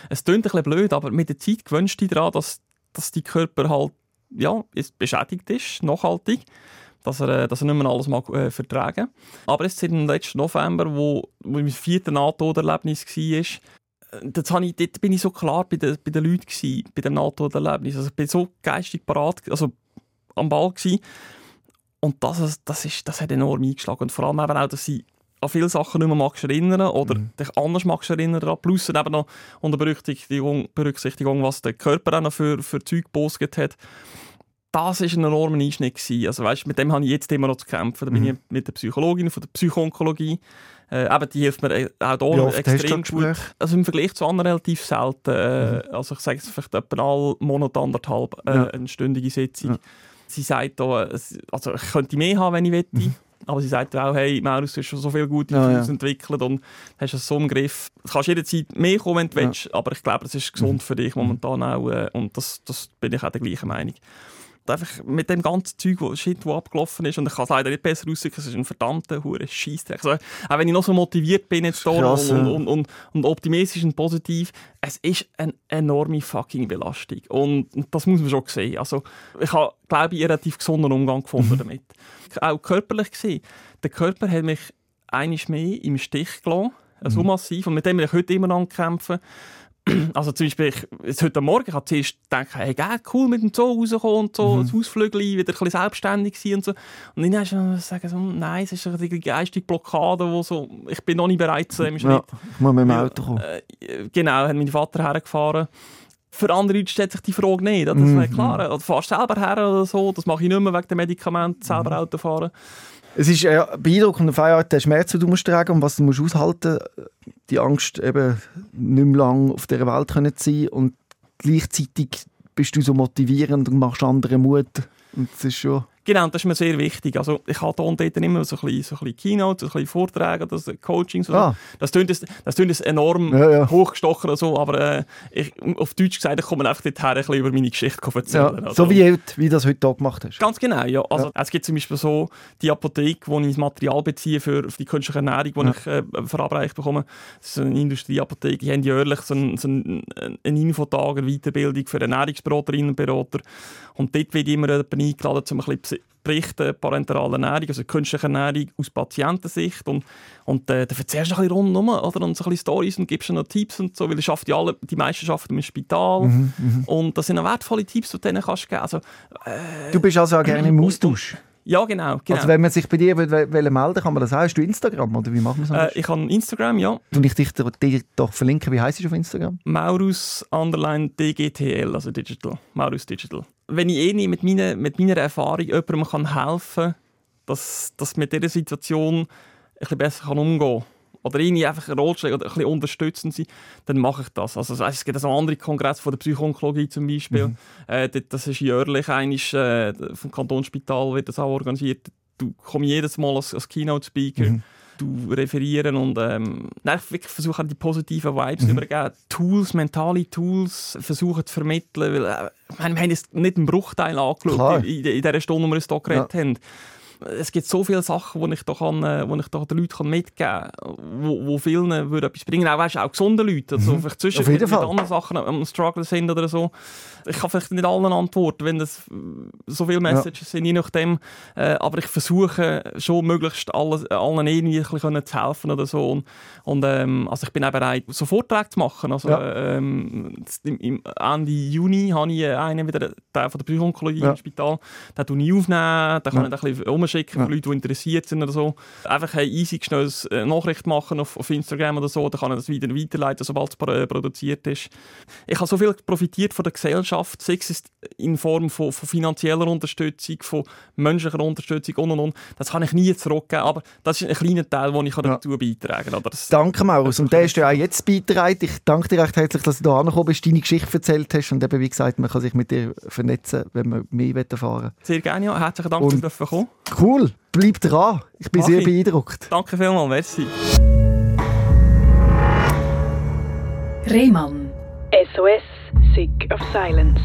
Es klingt ein bisschen blöd, aber mit der Zeit gewöhnst du dich daran, dass, dass dein Körper halt ja, jetzt beschädigt ist, nachhaltig, dass er, äh, dass er nicht mehr alles mag, äh, vertragen Aber jetzt seit dem letzten November, wo, wo mein viertes Nahtoderlebnis war, äh, das ich, dort bin ich so klar bei den, bei den Leuten gewesen, bei dem Nahtoderlebnis. Also ich bin so geistig parat, also am Ball gewesen. Und das, ist- das, ist, das hat enorm eingeschlagen. Und vor allem eben auch, dass ich an viele Sachen nicht mehr magst erinnern oder dich anders magst erinnern daran. Plus dann eben noch unter Berücksichtigung, Berücksichtigung was der Körper auch noch für, für Zeug gepostet hat. das war ein enormer Einschnitt. Gewesen. Also, weißt, mit dem habe ich jetzt immer noch zu kämpfen. Da bin Mhm. ich mit der Psychologin von der Psychoonkologie. Äh, eben, die hilft mir äh, auch hier extrem gut. Also im Vergleich zu anderen relativ selten. Äh, Also ich sage es vielleicht etwa alle Monat anderthalb äh, Mhm. Ja. eine stündige Sitzung. Ja. Sie sagt da, es- also ich könnte mehr haben, wenn ich wette. Aber sie sagt auch, hey, Maurus, du hast schon so viele gute. Ja, ja. entwickelt und hast es so im Griff. Du kannst jederzeit mehr kommen, wenn du Ja. willst, aber ich glaube, es ist gesund für dich momentan auch äh, und das, das bin ich auch der gleichen Meinung. Und einfach mit dem ganzen Zeug, wo, Shit, wo abgelaufen ist und ich kann es leider nicht besser ausdrücken, es ist ein verdammter hure Scheissdreck. Also, auch wenn ich noch so motiviert bin jetzt Krass, und, ja. und, und, und optimistisch und positiv, es ist eine enorme fucking Belastung. Und, und das muss man schon sehen. Also, ich habe, glaube ich, einen relativ gesunden Umgang gefunden damit. Auch körperlich gesehen. Der Körper hat mich einiges mehr im Stich gelassen. So massiv. Und mit dem will ich heute immer noch kämpfen. Also zum Beispiel, ich, heute Morgen, ich habe zuerst gedacht, hey, geil, cool mit dem Zoo rauskommen und so, das Ausflügel, wieder ein bisschen selbstständig sein und so. Und dann hast du sagen so, nein, es ist eine geistige Blockade, wo so, ich bin noch nicht bereit zu dem Schritt. Ja, ich muss mit dem Auto kommen. Äh, genau, hat mein Vater hergefahren. Für andere Leute stellt sich die Frage nicht. Das Mhm. ist klar. Oder fahrst selber her oder so. Das mache ich nicht mehr wegen dem Medikament, selber Mhm. Auto fahren. Es ist äh, beeindruckend, auf eine Art der Schmerz, den du musst tragen und was du musst aushalten Die Angst, eben nicht mehr lange auf dieser Welt zu sein und gleichzeitig bist du so motivierend und machst anderen Mut. Und das ist schon... Genau, das ist mir sehr wichtig. Also ich habe und dort immer so ein bisschen, so ein bisschen Keynotes, so ein bisschen Vorträge oder so Coachings. Oder Ah. so. Das klingt das klingt enorm Ja, ja. hochgestochen so, aber äh, ich, auf Deutsch gesagt, ich komme einfach dorthin, ein bisschen über meine Geschichte zu Ja, erzählen. Also- so wie, wie du das heute hier gemacht hast. Ganz genau, ja. Also, Es gibt zum Beispiel so die Apotheke, wo ich das Material beziehe für die künstliche Ernährung, die Ja. ich äh, verabreicht bekomme. Das ist eine Industrieapotheke. Die haben jährlich so einen, so einen, einen Infotag, eine Weiterbildung für Ernährungsberaterinnen und Berater. Und dort wird immer jemand eingeladen, um ein bisschen berichten, parenterale Ernährung, also künstliche Ernährung aus Patientensicht. Und, und äh, dann erzählst du ein bisschen rundherum oder? und so ein bisschen Stories und gibst noch Tipps und so, weil schafft ja alle, die meisten arbeiten im Spital. Mhm, Und das sind auch wertvolle Tipps, die du denen kannst geben. Also, Du bist also auch gerne im Austausch. ja, genau. genau. Also wenn man sich bei dir will, will melden kann man das auch. Hast du Instagram oder wie machen wir das? Äh, ich habe Instagram, ja. Und ich dich dir doch verlinken. Wie heisst du auf Instagram? Maurus underline DGTL, also Digital. Maurus Digital. Wenn ich eh nicht mit meiner, mit meiner Erfahrung jemandem kann helfen kann, dass, dass mit dieser Situation ein bisschen besser kann umgehen kann, oder irgendwie einfach ein Ratschlag oder ein bisschen unterstützend sein, dann mache ich das. Also, es gibt also andere Kongresse von der Psychoonkologie zum Beispiel. Äh, dort- das ist jährlich einisch, äh, vom Kantonsspital wird das auch organisiert. Du kommst jedes Mal als, als Keynote-Speaker. Du referieren und ähm, wirklich versuche die positiven Vibes Mhm. übergeben. Tools, mentale Tools versuchen zu vermitteln. Weil, äh, wir haben jetzt nicht einen Bruchteil Klar. angeschaut in, in, in dieser Stunde, wo wir uns hier geredet haben. Es gibt so viele Sachen, die ich da, kann, äh, wo ich da den Leuten mitgeben kann, wo, wo vielen würde etwas bringen. Auch, weißt, auch gesunde Leute. Also, vielleicht zwischen Mhm. Auf jeden mit, mit anderen Sachen am Struggle sind oder so. Ich kann vielleicht nicht allen antworten, wenn das so viele Messages sind, je nachdem. Äh, aber ich versuche schon möglichst alle, allen irgendwie ein bisschen zu helfen oder so. Und, und ähm, also ich bin auch bereit, so Vorträge zu machen. Also, Ja. ähm, im, Ende Juni habe ich einen wieder, der von der Psychoonkologie Ja. im Spital. Den ich aufnehmen, den kann Ja. ich ein bisschen umschicken Ja. für Leute, die interessiert sind oder so. Einfach hey, easy schnell eine Nachricht machen auf, auf Instagram oder so, dann kann ich das wieder weiterleiten, sobald es äh, produziert ist. Ich habe so viel profitiert von der Gesellschaft, sei es in Form von, von finanzieller Unterstützung, von menschlicher Unterstützung und und und. Das kann ich nie zurückgeben, aber das ist ein kleiner Teil, den ich Ja. dazu beitragen kann. Danke, Maurus. Und der ist ja auch jetzt beigetragen. Ich danke dir recht herzlich, dass du da angekommen bist, deine Geschichte erzählt hast. Und eben, wie gesagt, man kann sich mit dir vernetzen, wenn man mehr erfahren will. Sehr gerne, ja. Herzlichen Dank, dass du kommen Cool, bleib dran. Ich bin Mach sehr ich. beeindruckt. Danke vielmals, merci. Rehmann. SOS, Sick of Silence.